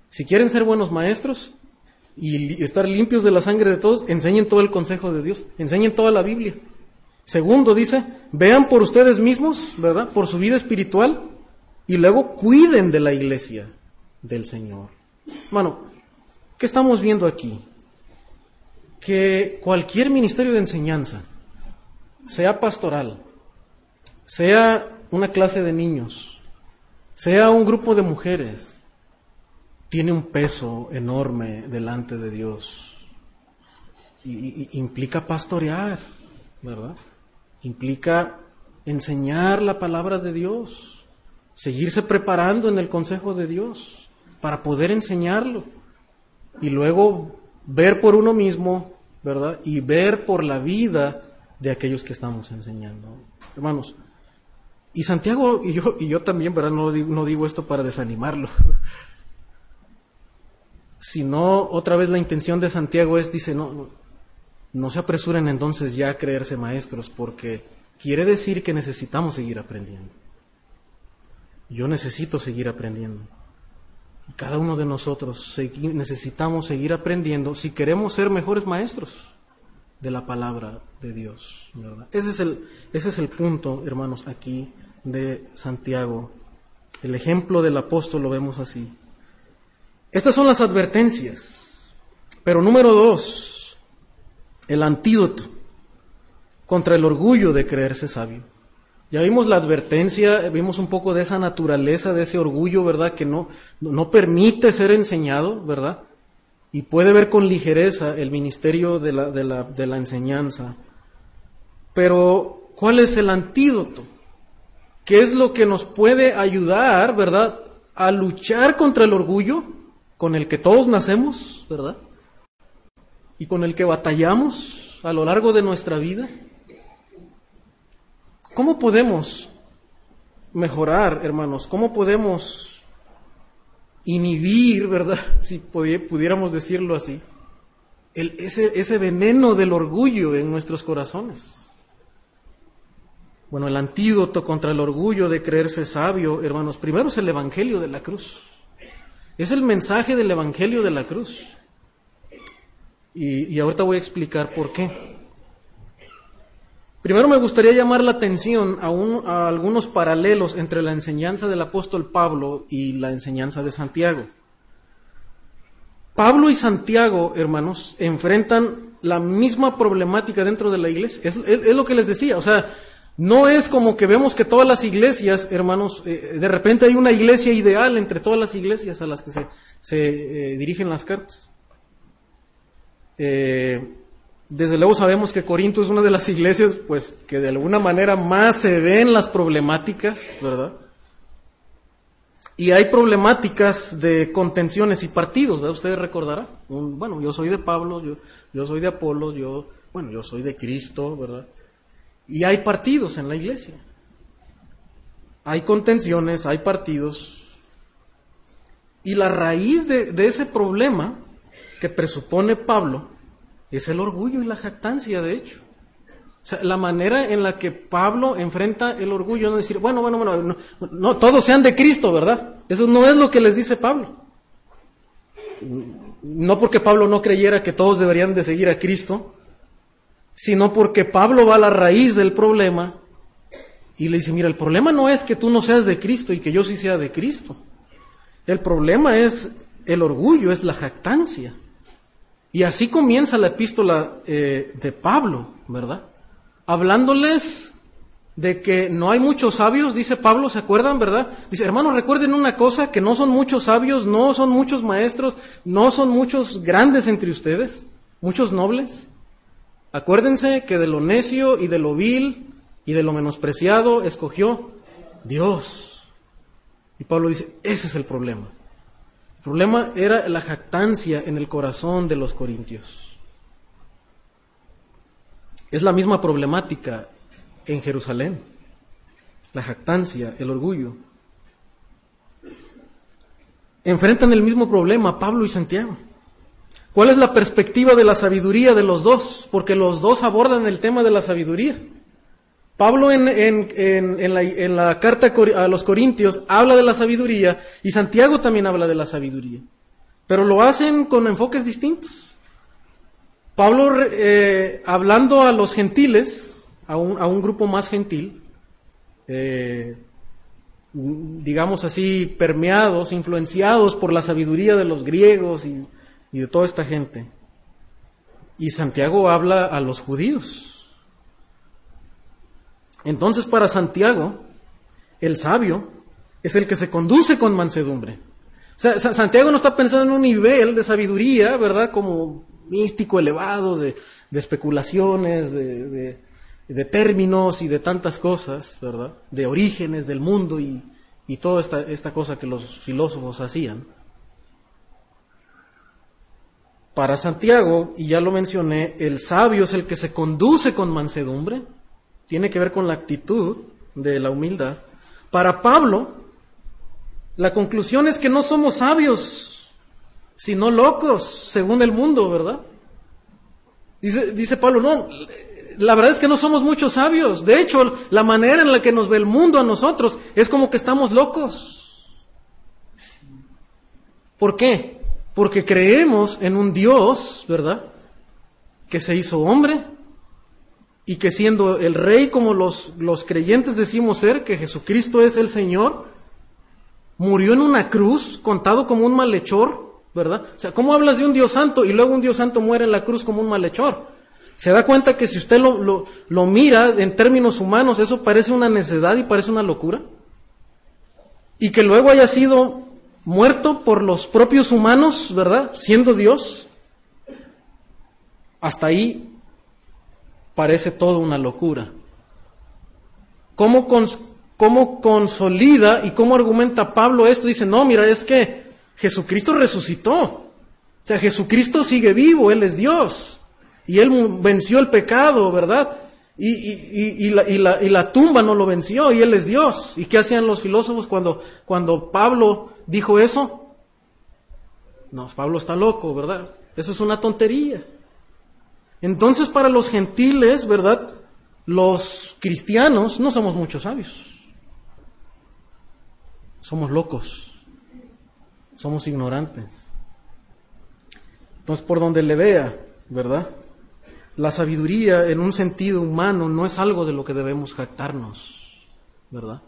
si quieren ser buenos maestros y estar limpios de la sangre de todos, enseñen todo el consejo de Dios, enseñen toda la Biblia. Segundo, dice, vean por ustedes mismos, ¿verdad? Por su vida espiritual y luego cuiden de la iglesia del Señor. Hermano, ¿qué estamos viendo aquí? Que cualquier ministerio de enseñanza, sea pastoral, sea una clase de niños, sea un grupo de mujeres, tiene un peso enorme delante de Dios. Y, implica pastorear, ¿verdad? Implica enseñar la palabra de Dios, seguirse preparando en el consejo de Dios para poder enseñarlo y luego ver por uno mismo ¿verdad? Y ver por la vida de aquellos que estamos enseñando. Hermanos, y Santiago y yo, y yo también, ¿verdad? No digo, no digo esto para desanimarlo, <laughs> sino otra vez la intención de Santiago es, dice, no, no, no se apresuren entonces ya a creerse maestros, porque quiere decir que necesitamos seguir aprendiendo. Yo necesito seguir aprendiendo. Cada uno de nosotros necesitamos seguir aprendiendo si queremos ser mejores maestros de la palabra de Dios. Ese, es el, ese es el punto, hermanos, aquí de Santiago. El ejemplo del apóstol lo vemos así. Estas son las advertencias. Pero número dos, el antídoto contra el orgullo de creerse sabio. Ya vimos la advertencia, vimos un poco de esa naturaleza, de ese orgullo, ¿verdad? Que no, no permite ser enseñado, ¿verdad? Y puede ver con ligereza el ministerio de la, de la, de la enseñanza. Pero, ¿cuál es el antídoto? ¿Qué es lo que nos puede ayudar, verdad, a luchar contra el orgullo con el que todos nacemos, verdad? Y con el que batallamos a lo largo de nuestra vida. ¿Cómo podemos mejorar, hermanos? ¿Cómo podemos inhibir, verdad? <laughs> Si pudiéramos decirlo así, ese, ese veneno del orgullo en nuestros corazones. Bueno, el antídoto contra el orgullo de creerse sabio, hermanos, primero es el Evangelio de la cruz. Es el mensaje del Evangelio de la cruz. Y, y ahorita voy a explicar por qué. Primero me gustaría llamar la atención a, algunos paralelos entre la enseñanza del apóstol Pablo y la enseñanza de Santiago. Pablo y Santiago, hermanos, enfrentan la misma problemática dentro de la iglesia. Es, lo que les decía, o sea, no es como que vemos que todas las iglesias, hermanos, eh, de repente hay una iglesia ideal entre todas las iglesias a las que se, eh, dirigen las cartas. Eh, desde luego sabemos que Corinto es una de las iglesias, pues, que de alguna manera más se ven las problemáticas, ¿verdad? Y hay problemáticas de contenciones y partidos, ¿verdad? Ustedes recordarán. bueno, yo soy de Pablo, yo, yo soy de Apolo, yo, bueno, yo soy de Cristo, ¿verdad? Y hay partidos en la iglesia. Hay contenciones, hay partidos. Y la raíz de, de ese problema que presupone Pablo es el orgullo y la jactancia, de hecho. O sea, la manera en la que Pablo enfrenta el orgullo, no decir, bueno, bueno, bueno, no, todos sean de Cristo, ¿verdad? Eso no es lo que les dice Pablo. No porque Pablo no creyera que todos deberían de seguir a Cristo, sino porque Pablo va a la raíz del problema y le dice, mira, el problema no es que tú no seas de Cristo y que yo sí sea de Cristo. El problema es el orgullo, es la jactancia. Y así comienza la epístola eh, de Pablo, ¿verdad? Hablándoles de que no hay muchos sabios, dice Pablo, ¿se acuerdan, verdad? Dice, hermanos, recuerden una cosa, que no son muchos sabios, no son muchos maestros, no son muchos grandes entre ustedes, muchos nobles. Acuérdense que de lo necio y de lo vil y de lo menospreciado escogió Dios. Y Pablo dice, ese es el problema. Problema era la jactancia en el corazón de los corintios. Es la misma problemática en Jerusalén. La jactancia, el orgullo. Enfrentan el mismo problema Pablo y Santiago. ¿Cuál es la perspectiva de la sabiduría de los dos? Porque los dos abordan el tema de la sabiduría. Pablo en, la, carta a los Corintios habla de la sabiduría y Santiago también habla de la sabiduría, pero lo hacen con enfoques distintos. Pablo eh, hablando a los gentiles, a un, grupo más gentil, eh, digamos así, permeados, influenciados por la sabiduría de los griegos y de toda esta gente. Y Santiago habla a los judíos entonces para Santiago, el sabio es el que se conduce con mansedumbre. O sea, Santiago no está pensando en un nivel de sabiduría, ¿verdad? Como místico, elevado, de, especulaciones, de, términos y de tantas cosas, ¿verdad? De orígenes del mundo y, toda esta cosa que los filósofos hacían. Para Santiago, y ya lo mencioné, el sabio es el que se conduce con mansedumbre, tiene que ver con la actitud de la humildad. Para Pablo, la conclusión es que no somos sabios, sino locos, según el mundo, ¿verdad? Dice, dice Pablo, no, la verdad es que no somos muchos sabios. De hecho, la manera en la que nos ve el mundo a nosotros es como que estamos locos. ¿Por qué? Porque creemos en un Dios, ¿verdad? Que se hizo hombre y que siendo el rey como los, los creyentes decimos ser, que Jesucristo es el Señor, murió en una cruz contado como un malhechor, ¿verdad? O sea, ¿cómo hablas de un Dios santo y luego un Dios santo muere en la cruz como un malhechor? Se da cuenta que si usted lo, lo, lo mira en términos humanos, eso parece una necedad y parece una locura. Y que luego haya sido muerto por los propios humanos, ¿verdad? Siendo Dios. Hasta ahí parece todo una locura. ¿Cómo, ¿Cómo consolida y cómo argumenta Pablo esto? Dice, no, mira, es que Jesucristo resucitó. O sea, Jesucristo sigue vivo, Él es Dios. Y Él venció el pecado, ¿verdad? Y, y, y, la, la, y, la, tumba no lo venció y Él es Dios. ¿Y qué hacían los filósofos cuando, cuando Pablo dijo eso? No, Pablo está loco, ¿verdad? Eso es una tontería. Entonces para los gentiles, ¿verdad? Los cristianos no somos muchos sabios. Somos locos. Somos ignorantes. Entonces por donde le vea, ¿verdad? La sabiduría en un sentido humano no es algo de lo que debemos jactarnos, ¿verdad?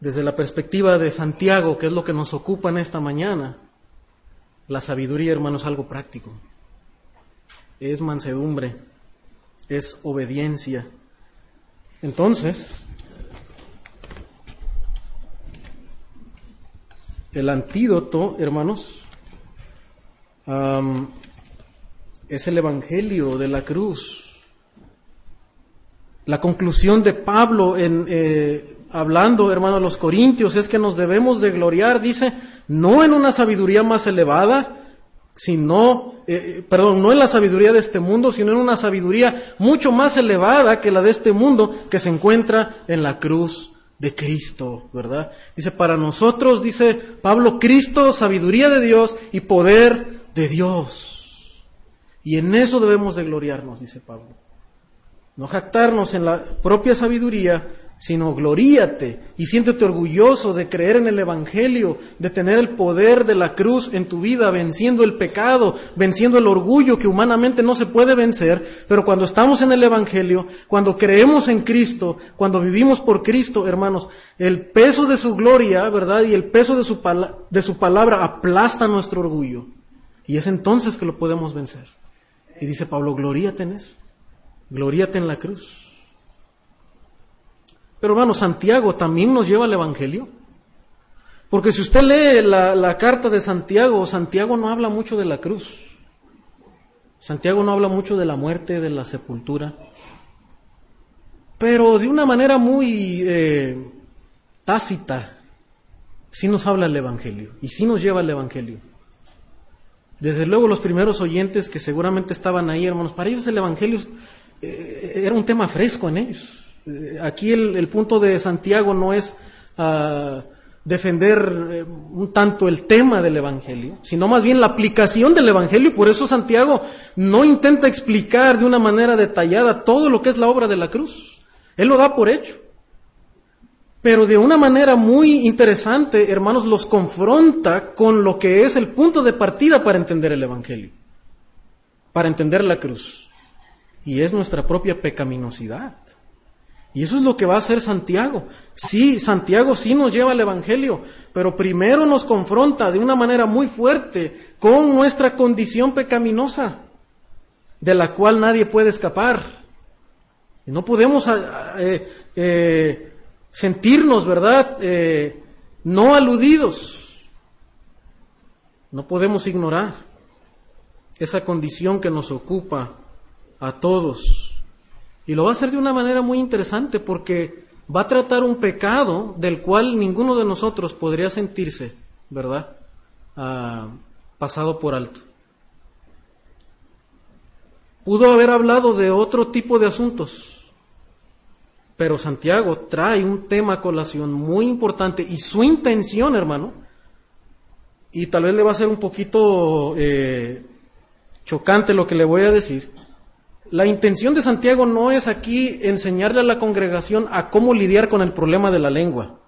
Desde la perspectiva de Santiago, que es lo que nos ocupa en esta mañana, la sabiduría, hermano, es algo práctico. Es mansedumbre, es obediencia. Entonces, el antídoto, hermanos, es el Evangelio de la cruz. La conclusión de Pablo en eh, hablando, hermano, a los corintios es que nos debemos de gloriar, dice, no en una sabiduría más elevada, sino, eh, perdón, no en la sabiduría de este mundo, sino en una sabiduría mucho más elevada que la de este mundo que se encuentra en la cruz de Cristo, ¿verdad? Dice, para nosotros, dice Pablo, Cristo, sabiduría de Dios y poder de Dios. Y en eso debemos de gloriarnos, dice Pablo. No jactarnos en la propia sabiduría, sino gloríate y siéntete orgulloso de creer en el Evangelio, de tener el poder de la cruz en tu vida, venciendo el pecado, venciendo el orgullo que humanamente no se puede vencer, pero cuando estamos en el Evangelio, cuando creemos en Cristo, cuando vivimos por Cristo, hermanos, el peso de su gloria, ¿verdad? Y el peso de su, de su palabra aplasta nuestro orgullo. Y es entonces que lo podemos vencer. Y dice Pablo, gloríate en eso, gloríate en la cruz. Pero hermano, Santiago también nos lleva al Evangelio. Porque si usted lee la, carta de Santiago, Santiago no habla mucho de la cruz. Santiago no habla mucho de la muerte, de la sepultura. Pero de una manera muy eh, tácita, sí nos habla el Evangelio y sí nos lleva al Evangelio. Desde luego los primeros oyentes que seguramente estaban ahí, hermanos, para ellos el Evangelio eh, era un tema fresco en ellos. Eh, aquí el, punto de Santiago no es ah, defender eh, un tanto el tema del Evangelio, sino más bien la aplicación del Evangelio. Por eso Santiago no intenta explicar de una manera detallada todo lo que es la obra de la cruz. Él lo da por hecho. Pero de una manera muy interesante, hermanos, los confronta con lo que es el punto de partida para entender el Evangelio, para entender la cruz. Y es nuestra propia pecaminosidad. Y eso es lo que va a hacer Santiago. Sí, Santiago sí nos lleva al Evangelio, pero primero nos confronta de una manera muy fuerte con nuestra condición pecaminosa, de la cual nadie puede escapar. Y no podemos eh, eh, sentirnos, ¿verdad?, eh, no aludidos. No podemos ignorar esa condición que nos ocupa a todos. Y lo va a hacer de una manera muy interesante porque va a tratar un pecado del cual ninguno de nosotros podría sentirse, ¿verdad?, ah, pasado por alto. Pudo haber hablado de otro tipo de asuntos, pero Santiago trae un tema a colación muy importante y su intención, hermano, y tal vez le va a ser un poquito eh, chocante lo que le voy a decir, la intención de Santiago no es aquí enseñarle a la congregación a cómo lidiar con el problema de la lengua.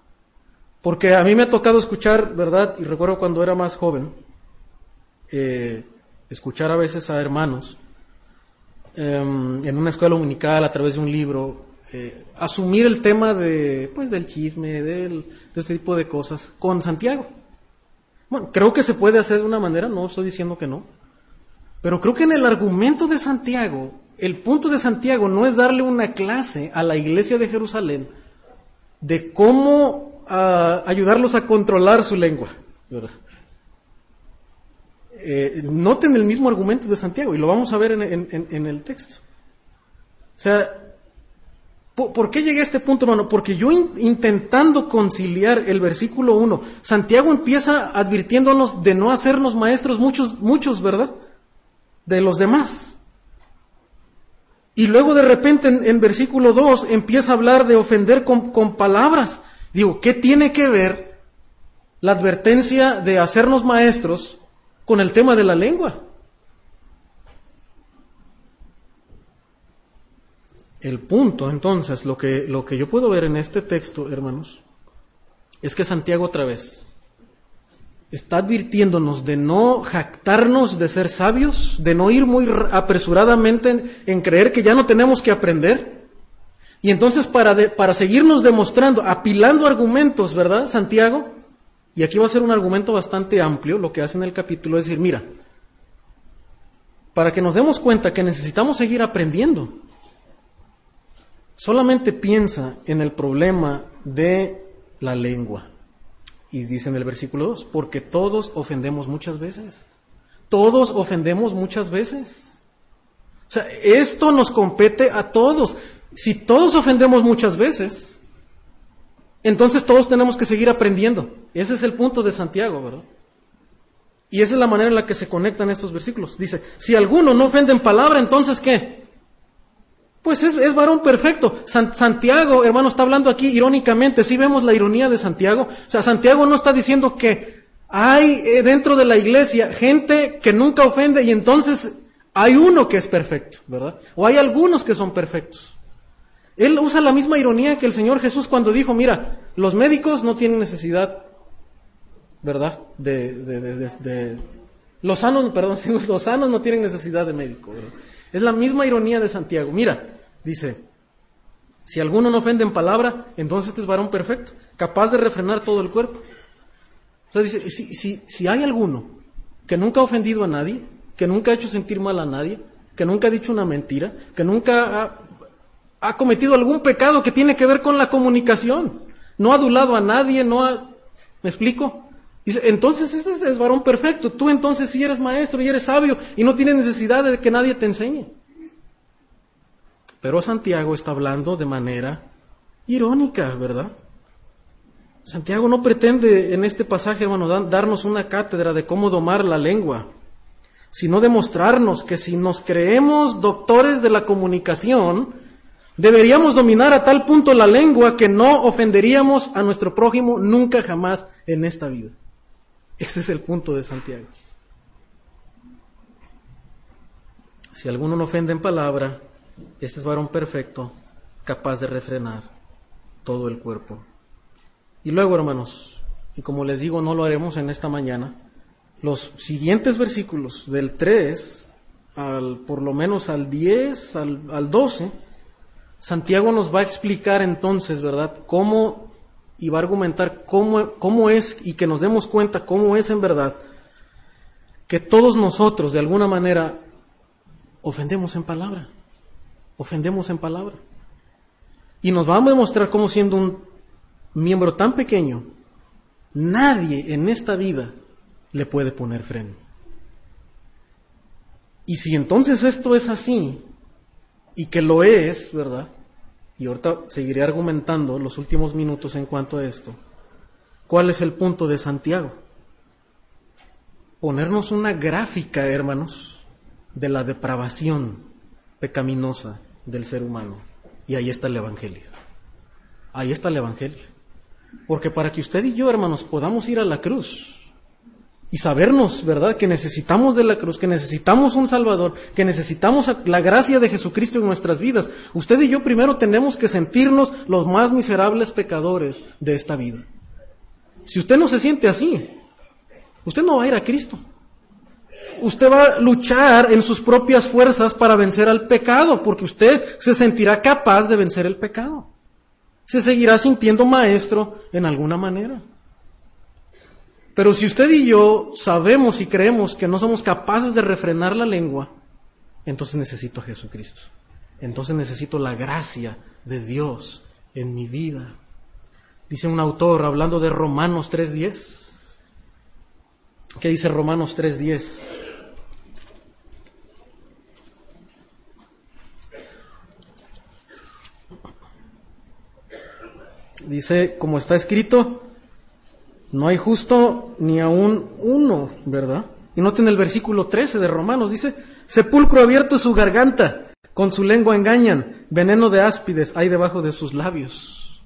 Porque a mí me ha tocado escuchar, ¿verdad? Y recuerdo cuando era más joven, eh, escuchar a veces a hermanos em, en una escuela dominical a través de un libro, eh, asumir el tema de, pues, del chisme, del, de este tipo de cosas, con Santiago. Bueno, creo que se puede hacer de una manera, no estoy diciendo que no, pero creo que en el argumento de Santiago, el punto de Santiago no es darle una clase a la iglesia de Jerusalén de cómo ah, ayudarlos a controlar su lengua. Eh, noten el mismo argumento de Santiago y lo vamos a ver en, el texto. O sea, ¿por, qué llegué a este punto, hermano? Porque yo intentando conciliar el versículo 1, Santiago empieza advirtiéndonos de no hacernos maestros muchos, muchos, ¿verdad? De los demás. Y luego de repente en, versículo 2 empieza a hablar de ofender con, palabras. Digo, ¿qué tiene que ver la advertencia de hacernos maestros con el tema de la lengua? El punto, entonces, lo que, lo que yo puedo ver en este texto, hermanos, es que Santiago otra vez está advirtiéndonos de no jactarnos de ser sabios, de no ir muy apresuradamente en, creer que ya no tenemos que aprender. Y entonces para, para seguirnos demostrando, apilando argumentos, ¿verdad, Santiago? Y aquí va a ser un argumento bastante amplio, lo que hace en el capítulo es decir, mira, para que nos demos cuenta que necesitamos seguir aprendiendo, solamente piensa en el problema de la lengua. Y dice en el versículo 2, porque todos ofendemos muchas veces. Todos ofendemos muchas veces. O sea, esto nos compete a todos. Si todos ofendemos muchas veces, entonces todos tenemos que seguir aprendiendo. Ese es el punto de Santiago, ¿verdad? Y esa es la manera en la que se conectan estos versículos. Dice, si alguno no ofende en palabra, entonces ¿qué? Pues es, varón perfecto. Santiago, hermano, está hablando aquí irónicamente. Si vemos la ironía de Santiago. O sea, Santiago no está diciendo que hay eh, dentro de la iglesia gente que nunca ofende y entonces hay uno que es perfecto, ¿verdad? O hay algunos que son perfectos. Él usa la misma ironía que el Señor Jesús cuando dijo, mira, los médicos no tienen necesidad, ¿verdad? De, de, los sanos, perdón, <laughs> los sanos no tienen necesidad de médico, ¿verdad? Es la misma ironía de Santiago. Mira, dice, si alguno no ofende en palabra, entonces este es varón perfecto, capaz de refrenar todo el cuerpo. O dice, si, si, hay alguno que nunca ha ofendido a nadie, que nunca ha hecho sentir mal a nadie, que nunca ha dicho una mentira, que nunca ha, ha cometido algún pecado que tiene que ver con la comunicación, no ha adulado a nadie, no ha... ¿Me explico? Dice, entonces este es varón perfecto. Tú entonces sí eres maestro y eres sabio y no tienes necesidad de que nadie te enseñe. Pero Santiago está hablando de manera irónica, ¿verdad? Santiago no pretende en este pasaje, hermano, darnos una cátedra de cómo domar la lengua, sino demostrarnos que si nos creemos doctores de la comunicación, deberíamos dominar a tal punto la lengua que no ofenderíamos a nuestro prójimo nunca jamás en esta vida. Ese es el punto de Santiago. Si alguno no ofende en palabra, este es varón perfecto, capaz de refrenar todo el cuerpo. Y luego, hermanos, y como les digo, no lo haremos en esta mañana, los siguientes versículos del 3 al por lo menos al 10, al, al 12, Santiago nos va a explicar entonces, ¿verdad?, cómo y va a argumentar cómo, cómo es y que nos demos cuenta cómo es en verdad que todos nosotros de alguna manera ofendemos en palabra, ofendemos en palabra. Y nos va a demostrar cómo siendo un miembro tan pequeño, nadie en esta vida le puede poner freno. Y si entonces esto es así, y que lo es, ¿verdad? Y ahorita seguiré argumentando los últimos minutos en cuanto a esto. ¿Cuál es el punto de Santiago? Ponernos una gráfica, hermanos, de la depravación pecaminosa del ser humano. Y ahí está el Evangelio. Ahí está el Evangelio. Porque para que usted y yo, hermanos, podamos ir a la cruz, y sabernos, ¿verdad?, que necesitamos de la cruz, que necesitamos un Salvador, que necesitamos la gracia de Jesucristo en nuestras vidas. Usted y yo primero tenemos que sentirnos los más miserables pecadores de esta vida. Si usted no se siente así, usted no va a ir a Cristo. Usted va a luchar en sus propias fuerzas para vencer al pecado, porque usted se sentirá capaz de vencer el pecado. Se seguirá sintiendo maestro en alguna manera. Pero si usted y yo sabemos y creemos que no somos capaces de refrenar la lengua, entonces necesito a Jesucristo. Entonces necesito la gracia de Dios en mi vida. Dice un autor hablando de Romanos 3.10. ¿Qué dice Romanos 3.10? Dice, como está escrito, no hay justo ni aún uno, ¿verdad? Y noten el versículo 13 de Romanos, dice, sepulcro abierto es su garganta, con su lengua engañan, veneno de áspides hay debajo de sus labios.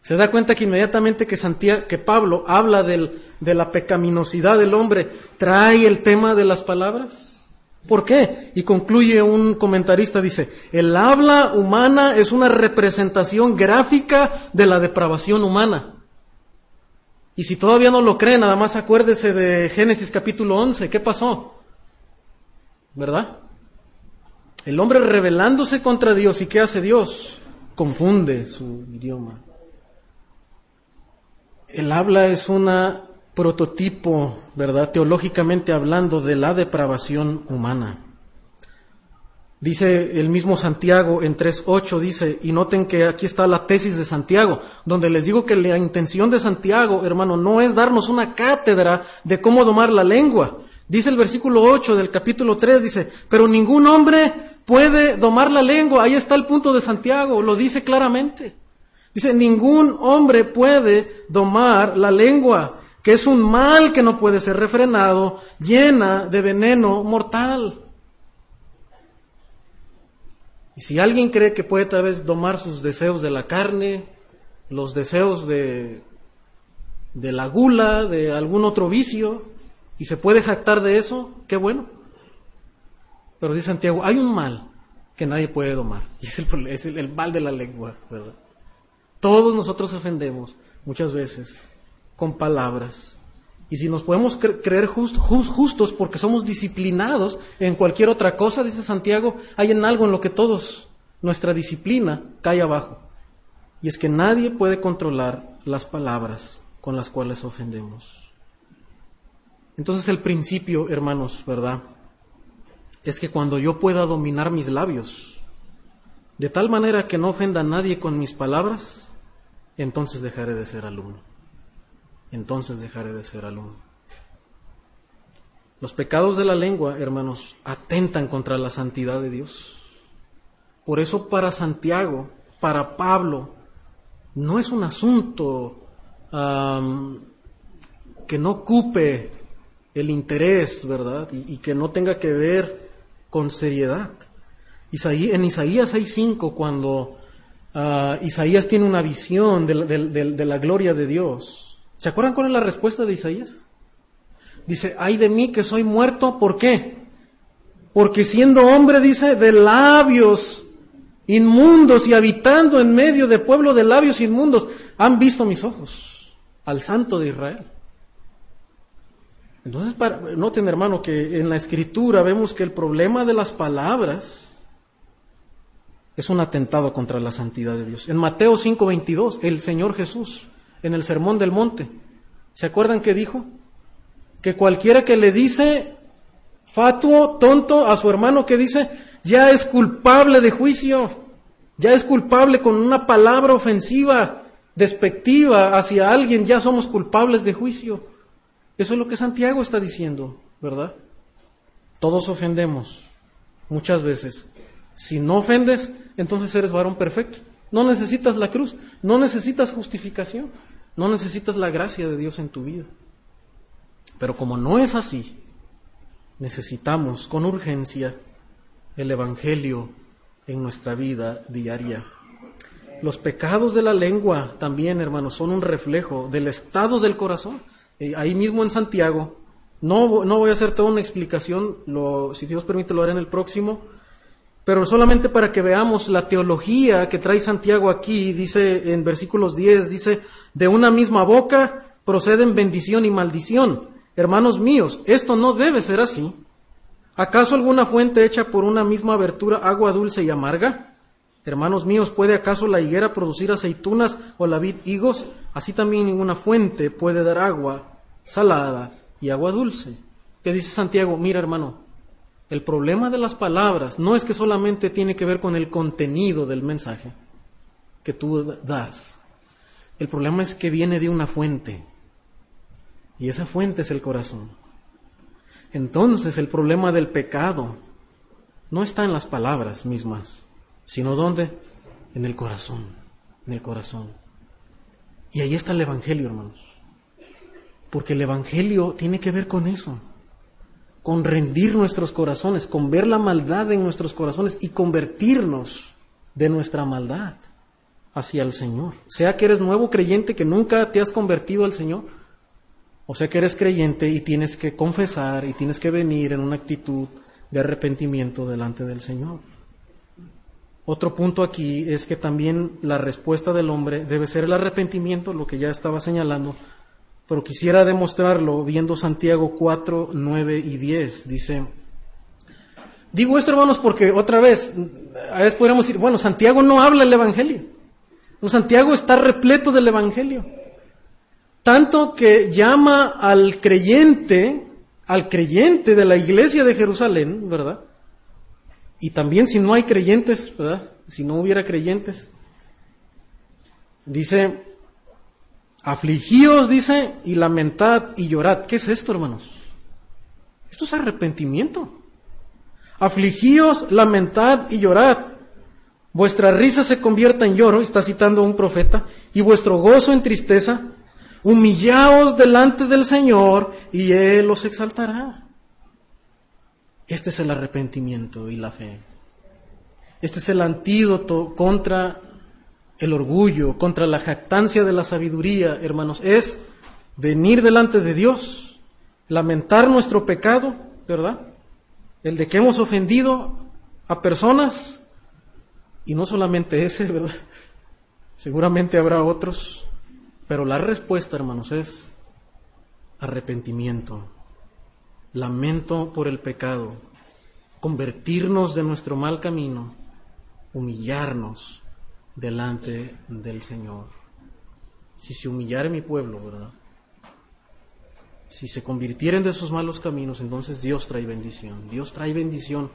Se da cuenta que inmediatamente que, Santiago, que Pablo habla del, de la pecaminosidad del hombre, trae el tema de las palabras. ¿Por qué? Y concluye un comentarista, dice, el habla humana es una representación gráfica de la depravación humana. Y si todavía no lo cree, nada más acuérdese de Génesis capítulo 11. ¿Qué pasó? ¿Verdad? El hombre rebelándose contra Dios. ¿Y qué hace Dios? Confunde su idioma. El habla es una prototipo, ¿verdad? Teológicamente hablando de la depravación humana. Dice el mismo Santiago en 3.8, dice, y noten que aquí está la tesis de Santiago, donde les digo que la intención de Santiago, hermano, no es darnos una cátedra de cómo domar la lengua. Dice el versículo 8 del capítulo 3, dice, pero ningún hombre puede domar la lengua. Ahí está el punto de Santiago, lo dice claramente. Dice, ningún hombre puede domar la lengua, que es un mal que no puede ser refrenado, llena de veneno mortal. Y si alguien cree que puede tal vez domar sus deseos de la carne, los deseos de, de la gula, de algún otro vicio, y se puede jactar de eso, qué bueno. Pero dice Santiago, hay un mal que nadie puede domar, y es el, es el, mal de la lengua, ¿verdad? Todos nosotros ofendemos muchas veces con palabras, y si nos podemos creer justos porque somos disciplinados en cualquier otra cosa, dice Santiago, hay en algo en lo que todos, nuestra disciplina, cae abajo. Y es que nadie puede controlar las palabras con las cuales ofendemos. Entonces el principio, hermanos, ¿verdad? Es que cuando yo pueda dominar mis labios, de tal manera que no ofenda a nadie con mis palabras, entonces dejaré de ser alumno entonces dejaré de ser alumno. Los pecados de la lengua, hermanos, atentan contra la santidad de Dios. Por eso para Santiago, para Pablo, no es un asunto que no ocupe el interés, ¿verdad? Y, que no tenga que ver con seriedad. en Isaías 6.5, cuando ah, Isaías tiene una visión de la gloria de Dios, ¿Se acuerdan cuál es la respuesta de Isaías? Dice, ay de mí que soy muerto, ¿por qué? Porque siendo hombre, dice, de labios inmundos y habitando en medio de pueblo de labios inmundos, han visto mis ojos al santo de Israel. Entonces, para, noten hermano que en la escritura vemos que el problema de las palabras es un atentado contra la santidad de Dios. En Mateo 5:22, el Señor Jesús en el Sermón del Monte. ¿Se acuerdan que dijo? Que cualquiera que le dice fatuo, tonto a su hermano que dice, ya es culpable de juicio, ya es culpable con una palabra ofensiva, despectiva hacia alguien, ya somos culpables de juicio. Eso es lo que Santiago está diciendo, ¿verdad? Todos ofendemos, muchas veces. Si no ofendes, entonces eres varón perfecto. No necesitas la cruz, no necesitas justificación. No necesitas la gracia de Dios en tu vida. Pero como no es así, necesitamos con urgencia el Evangelio en nuestra vida diaria. Los pecados de la lengua también, hermanos, son un reflejo del estado del corazón. Ahí mismo en Santiago, no, no voy a hacer toda una explicación, lo, si Dios permite lo haré en el próximo, pero solamente para que veamos la teología que trae Santiago aquí, dice en versículos 10, dice, de una misma boca proceden bendición y maldición. Hermanos míos, esto no debe ser así. ¿Acaso alguna fuente hecha por una misma abertura agua dulce y amarga? Hermanos míos, ¿puede acaso la higuera producir aceitunas o la vid higos? Así también ninguna fuente puede dar agua salada y agua dulce. ¿Qué dice Santiago? Mira, hermano, el problema de las palabras no es que solamente tiene que ver con el contenido del mensaje que tú das. El problema es que viene de una fuente. Y esa fuente es el corazón. Entonces el problema del pecado no está en las palabras mismas, sino ¿dónde? En el corazón, en el corazón. Y ahí está el Evangelio, hermanos. Porque el Evangelio tiene que ver con eso con rendir nuestros corazones, con ver la maldad en nuestros corazones y convertirnos de nuestra maldad hacia el Señor. Sea que eres nuevo creyente que nunca te has convertido al Señor, o sea que eres creyente y tienes que confesar y tienes que venir en una actitud de arrepentimiento delante del Señor. Otro punto aquí es que también la respuesta del hombre debe ser el arrepentimiento, lo que ya estaba señalando, pero quisiera demostrarlo viendo Santiago 4, 9 y 10. Dice, digo esto hermanos porque otra vez, a veces podríamos decir, bueno, Santiago no habla el Evangelio. Santiago está repleto del Evangelio. Tanto que llama al creyente, al creyente de la iglesia de Jerusalén, ¿verdad? Y también si no hay creyentes, ¿verdad? Si no hubiera creyentes, dice, Afligíos, dice, y lamentad y llorad. ¿Qué es esto, hermanos? Esto es arrepentimiento. Afligíos, lamentad y llorad. Vuestra risa se convierta en lloro, está citando un profeta, y vuestro gozo en tristeza. Humillaos delante del Señor y Él os exaltará. Este es el arrepentimiento y la fe. Este es el antídoto contra el orgullo, contra la jactancia de la sabiduría, hermanos, es venir delante de Dios, lamentar nuestro pecado, ¿verdad? El de que hemos ofendido a personas, y no solamente ese, ¿verdad? Seguramente habrá otros, pero la respuesta, hermanos, es arrepentimiento, lamento por el pecado, convertirnos de nuestro mal camino, humillarnos, delante del Señor. Si se humillare mi pueblo, ¿verdad? Si se convirtieren de sus malos caminos, entonces Dios trae bendición. Dios trae bendición.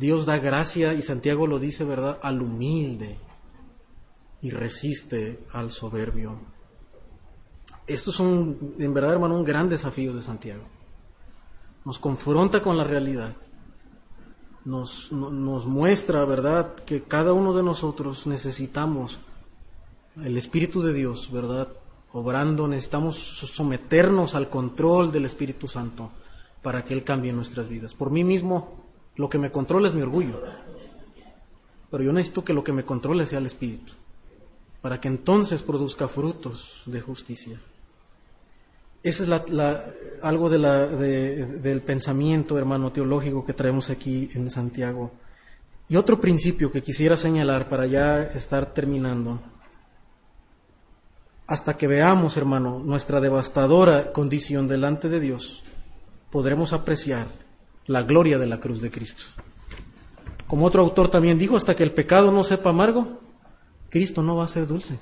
Dios da gracia, y Santiago lo dice, ¿verdad?, al humilde y resiste al soberbio. Esto es un, en verdad, hermano, un gran desafío de Santiago. Nos confronta con la realidad nos, nos muestra, ¿verdad?, que cada uno de nosotros necesitamos el Espíritu de Dios, ¿verdad?, obrando, necesitamos someternos al control del Espíritu Santo para que Él cambie nuestras vidas. Por mí mismo, lo que me controla es mi orgullo, pero yo necesito que lo que me controle sea el Espíritu, para que entonces produzca frutos de justicia. Ese es algo del pensamiento, hermano, teológico que traemos aquí en Santiago. Y otro principio que quisiera señalar para ya estar terminando. Hasta que veamos, hermano, nuestra devastadora condición delante de Dios, podremos apreciar la gloria de la cruz de Cristo. Como otro autor también dijo, hasta que el pecado no sepa amargo, Cristo no va a ser dulce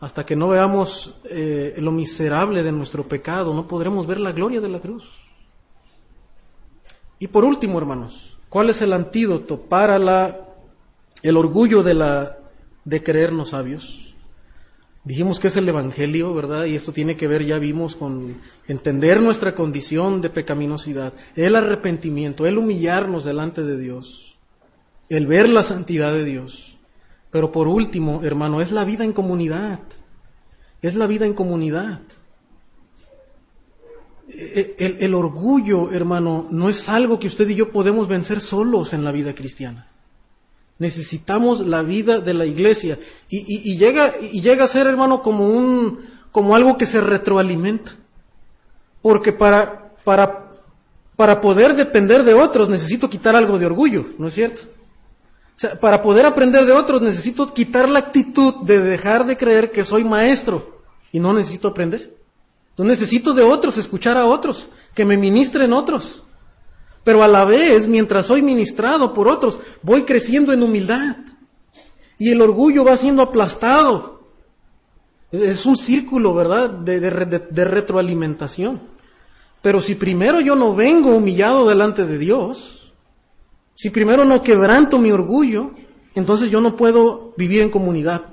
hasta que no veamos eh, lo miserable de nuestro pecado, no podremos ver la gloria de la cruz. Y por último, hermanos, ¿cuál es el antídoto para la, el orgullo de, la, de creernos sabios? Dijimos que es el Evangelio, ¿verdad? Y esto tiene que ver, ya vimos, con entender nuestra condición de pecaminosidad, el arrepentimiento, el humillarnos delante de Dios, el ver la santidad de Dios. Pero por último, hermano, es la vida en comunidad. Es la vida en comunidad. E, e, el, orgullo, hermano, no es algo que usted y yo podemos vencer solos en la vida cristiana. Necesitamos la vida de la iglesia. Y, llega, y llega a ser, hermano, como, un, como algo que se retroalimenta. Porque para, para Para poder depender de otros necesito quitar algo de orgullo, ¿no es cierto? O sea, para poder aprender de otros necesito quitar la actitud de dejar de creer que soy maestro y no necesito aprender. No necesito de otros, escuchar a otros, que me ministren otros. Pero a la vez, mientras soy ministrado por otros, voy creciendo en humildad. Y el orgullo va siendo aplastado. Es un círculo, ¿verdad?, de, de retroalimentación. Pero si primero yo no vengo humillado delante de Dios, si primero no quebranto mi orgullo, entonces yo no puedo vivir en comunidad.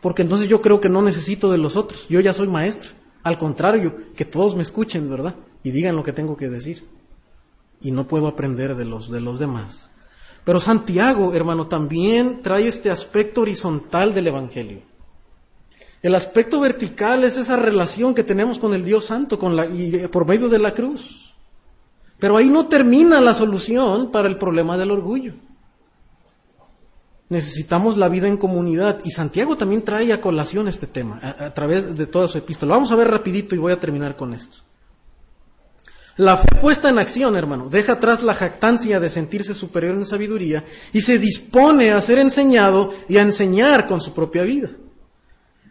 Porque entonces yo creo que no necesito de los otros. Yo ya soy maestro. Al contrario, que todos me escuchen, ¿verdad? Y digan lo que tengo que decir. Y no puedo aprender de los, de los demás. Pero Santiago, hermano, también trae este aspecto horizontal del Evangelio. El aspecto vertical es esa relación que tenemos con el Dios Santo con la, y eh, por medio de la cruz. Pero ahí no termina la solución para el problema del orgullo. Necesitamos la vida en comunidad. Y Santiago también trae a colación este tema a, través de toda su epístola. Vamos a ver rapidito y voy a terminar con esto. La fe puesta en acción, hermano, deja atrás la jactancia de sentirse superior en sabiduría y se dispone a ser enseñado y a enseñar con su propia vida.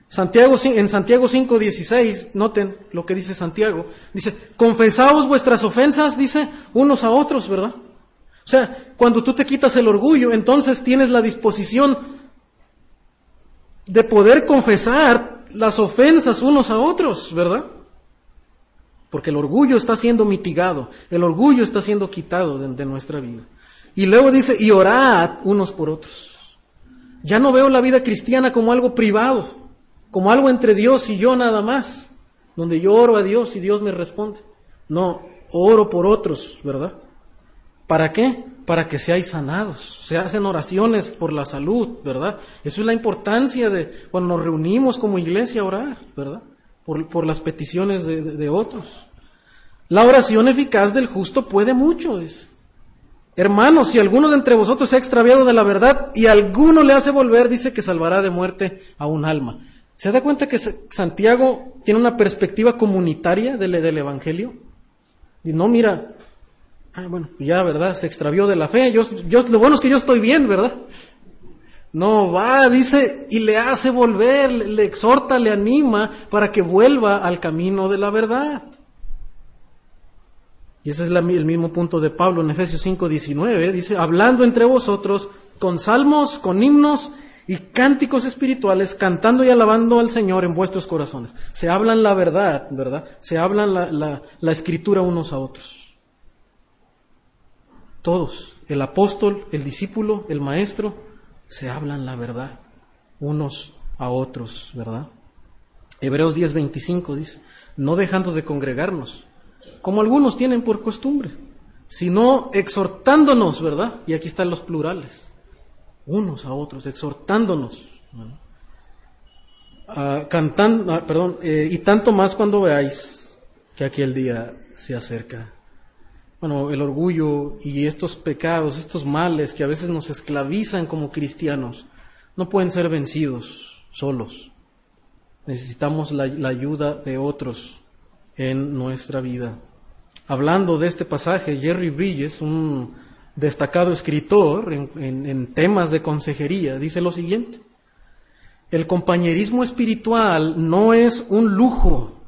Santiago, en Santiago 5:16, noten lo que dice Santiago, dice, confesaos vuestras ofensas, dice, unos a otros, ¿verdad? O sea, cuando tú te quitas el orgullo, entonces tienes la disposición de poder confesar las ofensas unos a otros, ¿verdad? Porque el orgullo está siendo mitigado, el orgullo está siendo quitado de, nuestra vida. Y luego dice, y orad unos por otros. Ya no veo la vida cristiana como algo privado como algo entre Dios y yo nada más, donde yo oro a Dios y Dios me responde. No, oro por otros, ¿verdad? ¿Para qué? Para que seáis sanados. Se hacen oraciones por la salud, ¿verdad? Eso es la importancia de cuando nos reunimos como iglesia a orar, ¿verdad? Por, las peticiones de, otros. La oración eficaz del justo puede mucho, dice. Hermanos, si alguno de entre vosotros se ha extraviado de la verdad y alguno le hace volver, dice que salvará de muerte a un alma. ¿Se da cuenta que Santiago tiene una perspectiva comunitaria del, Evangelio? Y no, mira, ah, bueno, ya, ¿verdad? Se extravió de la fe. Yo, yo, lo bueno es que yo estoy bien, ¿verdad? No, va, dice, y le hace volver, le, exhorta, le anima para que vuelva al camino de la verdad. Y ese es el mismo punto de Pablo en Efesios 5, 19. Dice, hablando entre vosotros con salmos, con himnos y cánticos espirituales, cantando y alabando al Señor en vuestros corazones. Se hablan la verdad, ¿verdad? Se hablan la, la, escritura unos a otros. Todos, el apóstol, el discípulo, el maestro, se hablan la verdad unos a otros, ¿verdad? Hebreos 10:25 dice, no dejando de congregarnos, como algunos tienen por costumbre, sino exhortándonos, ¿verdad? Y aquí están los plurales unos a otros, exhortándonos. cantando, perdón, eh, y tanto más cuando veáis que aquel día se acerca. Bueno, el orgullo y estos pecados, estos males que a veces nos esclavizan como cristianos, no pueden ser vencidos solos. Necesitamos la, ayuda de otros en nuestra vida. Hablando de este pasaje, Jerry Bridges, un destacado escritor en, temas de consejería, dice lo siguiente. El compañerismo espiritual no es un lujo,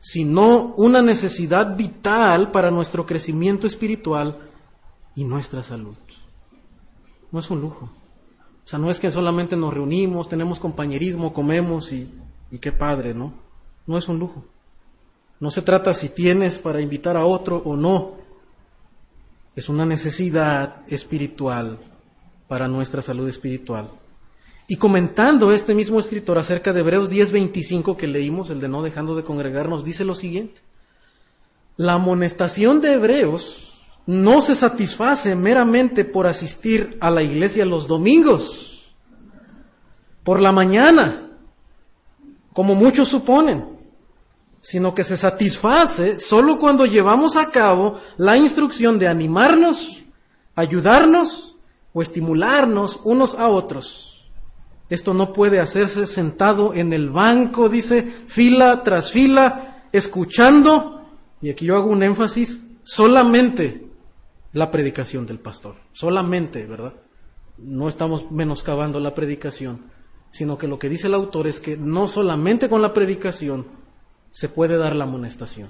sino una necesidad vital para nuestro crecimiento espiritual y nuestra salud. No es un lujo. O sea, no es que solamente nos reunimos, tenemos compañerismo, comemos y, y qué padre, ¿no? No es un lujo. No se trata si tienes para invitar a otro o no es una necesidad espiritual para nuestra salud espiritual. Y comentando este mismo escritor acerca de Hebreos 10:25 que leímos, el de no dejando de congregarnos, dice lo siguiente. La amonestación de Hebreos no se satisface meramente por asistir a la iglesia los domingos, por la mañana, como muchos suponen sino que se satisface solo cuando llevamos a cabo la instrucción de animarnos, ayudarnos o estimularnos unos a otros. Esto no puede hacerse sentado en el banco, dice, fila tras fila, escuchando, y aquí yo hago un énfasis, solamente la predicación del pastor, solamente, ¿verdad? No estamos menoscabando la predicación, sino que lo que dice el autor es que no solamente con la predicación se puede dar la amonestación,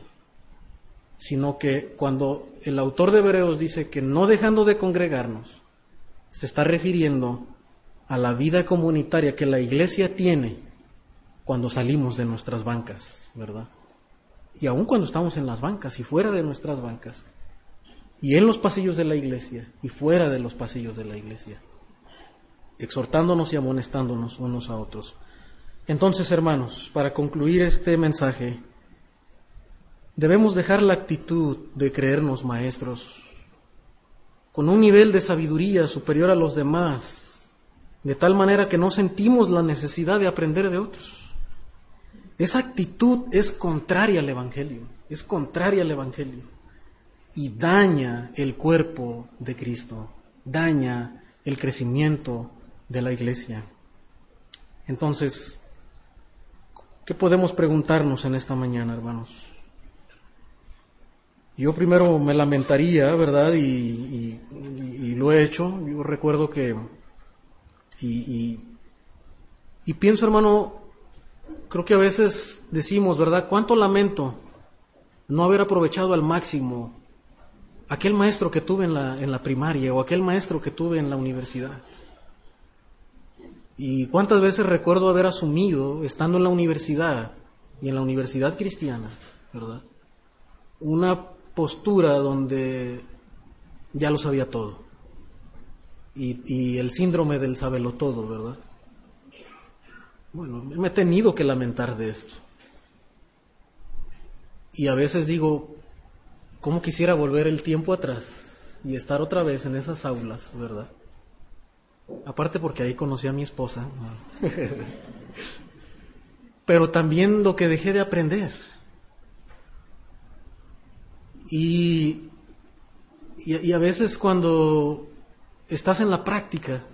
sino que cuando el autor de Hebreos dice que no dejando de congregarnos, se está refiriendo a la vida comunitaria que la iglesia tiene cuando salimos de nuestras bancas, ¿verdad? Y aun cuando estamos en las bancas y fuera de nuestras bancas, y en los pasillos de la iglesia y fuera de los pasillos de la iglesia, exhortándonos y amonestándonos unos a otros. Entonces, hermanos, para concluir este mensaje, debemos dejar la actitud de creernos maestros, con un nivel de sabiduría superior a los demás, de tal manera que no sentimos la necesidad de aprender de otros. Esa actitud es contraria al Evangelio, es contraria al Evangelio y daña el cuerpo de Cristo, daña el crecimiento de la iglesia. Entonces, ¿qué podemos preguntarnos en esta mañana, hermanos? Yo primero me lamentaría, ¿verdad? Y, lo he hecho. Yo recuerdo que... y pienso, hermano, creo que a veces decimos, ¿verdad? ¿Cuánto lamento no haber aprovechado al máximo aquel maestro que tuve en la, en la primaria o aquel maestro que tuve en la universidad? Y cuántas veces recuerdo haber asumido, estando en la universidad y en la universidad cristiana, ¿verdad? Una postura donde ya lo sabía todo. Y, y el síndrome del sabelo todo, ¿verdad? Bueno, me he tenido que lamentar de esto. Y a veces digo, ¿cómo quisiera volver el tiempo atrás y estar otra vez en esas aulas, verdad? Aparte porque ahí conocí a mi esposa. <laughs> Pero también lo que dejé de aprender. Y, y, y, a veces cuando estás en la práctica,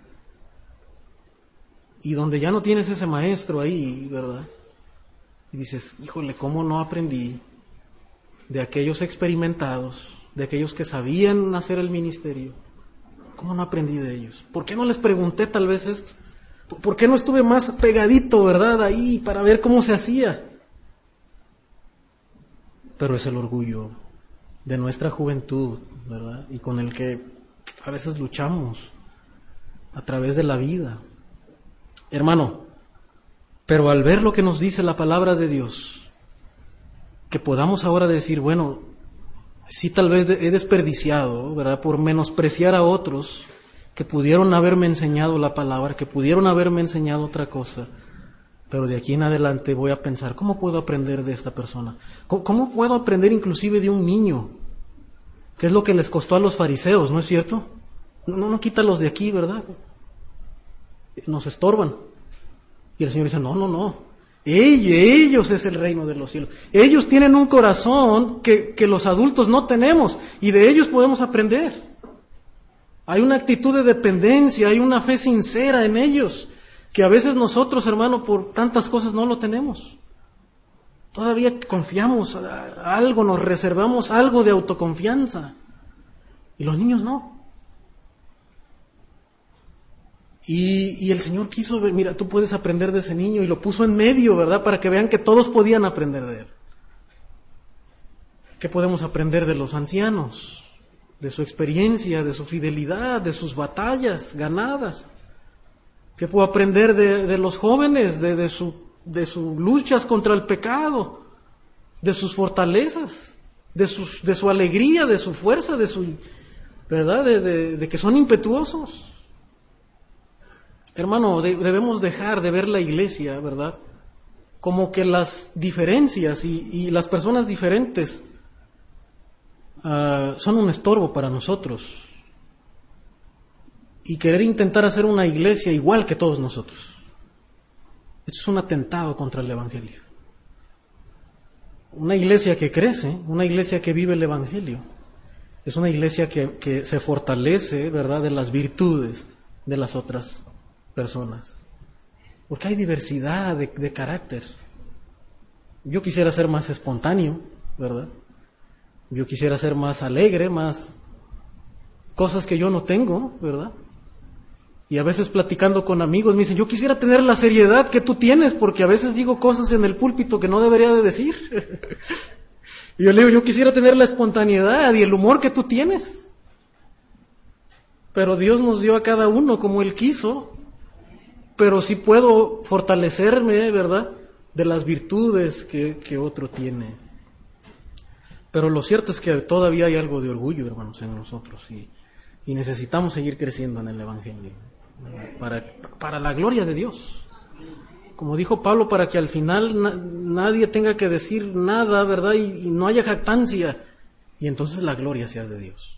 y donde ya no tienes ese maestro ahí, ¿verdad? Y dices, híjole, ¿cómo no aprendí de aquellos experimentados, de aquellos que sabían hacer el ministerio? ¿Cómo no aprendí de ellos? ¿Por qué no les pregunté tal vez esto? ¿Por qué no estuve más pegadito, verdad, ahí para ver cómo se hacía? Pero es el orgullo de nuestra juventud, ¿verdad? Y con el que a veces luchamos a través de la vida. Hermano, pero al ver lo que nos dice la palabra de Dios, que podamos ahora decir, bueno, sí tal vez he desperdiciado, ¿verdad? Por menospreciar a otros que pudieron haberme enseñado la palabra, que pudieron haberme enseñado otra cosa. Pero de aquí en adelante voy a pensar, ¿cómo puedo aprender de esta persona? ¿Cómo, puedo aprender inclusive de un niño? ¿Qué es lo que les costó a los fariseos, no es cierto? No, no, quítalos de aquí, ¿verdad? nos estorban. Y el Señor dice, no, no, no. Ellos, ellos es el reino de los cielos. Ellos tienen un corazón que, que los adultos no tenemos y de ellos podemos aprender. Hay una actitud de dependencia, hay una fe sincera en ellos, que a veces nosotros, hermano, por tantas cosas no lo tenemos. Todavía confiamos algo, nos reservamos algo de autoconfianza. Y los niños no. Y, el Señor quiso ver, mira, tú puedes aprender de ese niño y lo puso en medio, ¿verdad? Para que vean que todos podían aprender de él. ¿Qué podemos aprender de los ancianos? De su experiencia, de su fidelidad, de sus batallas ganadas. ¿Qué puedo aprender de, los jóvenes, de, de sus de luchas contra el pecado, de sus fortalezas, de, sus, de su alegría, de su fuerza, de su, ¿verdad? de que son impetuosos. Hermano, debemos dejar de ver la iglesia, ¿verdad? Como que las diferencias y, las personas diferentes ah, son un estorbo para nosotros. Y querer intentar hacer una iglesia igual que todos nosotros. Esto es un atentado contra el Evangelio. Una iglesia que crece, una iglesia que vive el Evangelio, es una iglesia que, que se fortalece, ¿verdad?, de las virtudes de las otras personas. Porque hay diversidad de, carácter. Yo quisiera ser más espontáneo, ¿verdad? Yo quisiera ser más alegre, más cosas que yo no tengo, ¿verdad? Y a veces platicando con amigos me dicen, yo quisiera tener la seriedad que tú tienes, porque a veces digo cosas en el púlpito que no debería de decir. <laughs> y yo le digo, yo quisiera tener la espontaneidad y el humor que tú tienes. Pero Dios nos dio a cada uno como Él quiso. Pero sí puedo fortalecerme, ¿verdad? De las virtudes que, que otro tiene. Pero lo cierto es que todavía hay algo de orgullo, hermanos, en nosotros. Y, y necesitamos seguir creciendo en el Evangelio para, para la gloria de Dios. Como dijo Pablo, para que al final nadie tenga que decir nada, ¿verdad? Y, y no haya jactancia. Y entonces la gloria sea de Dios.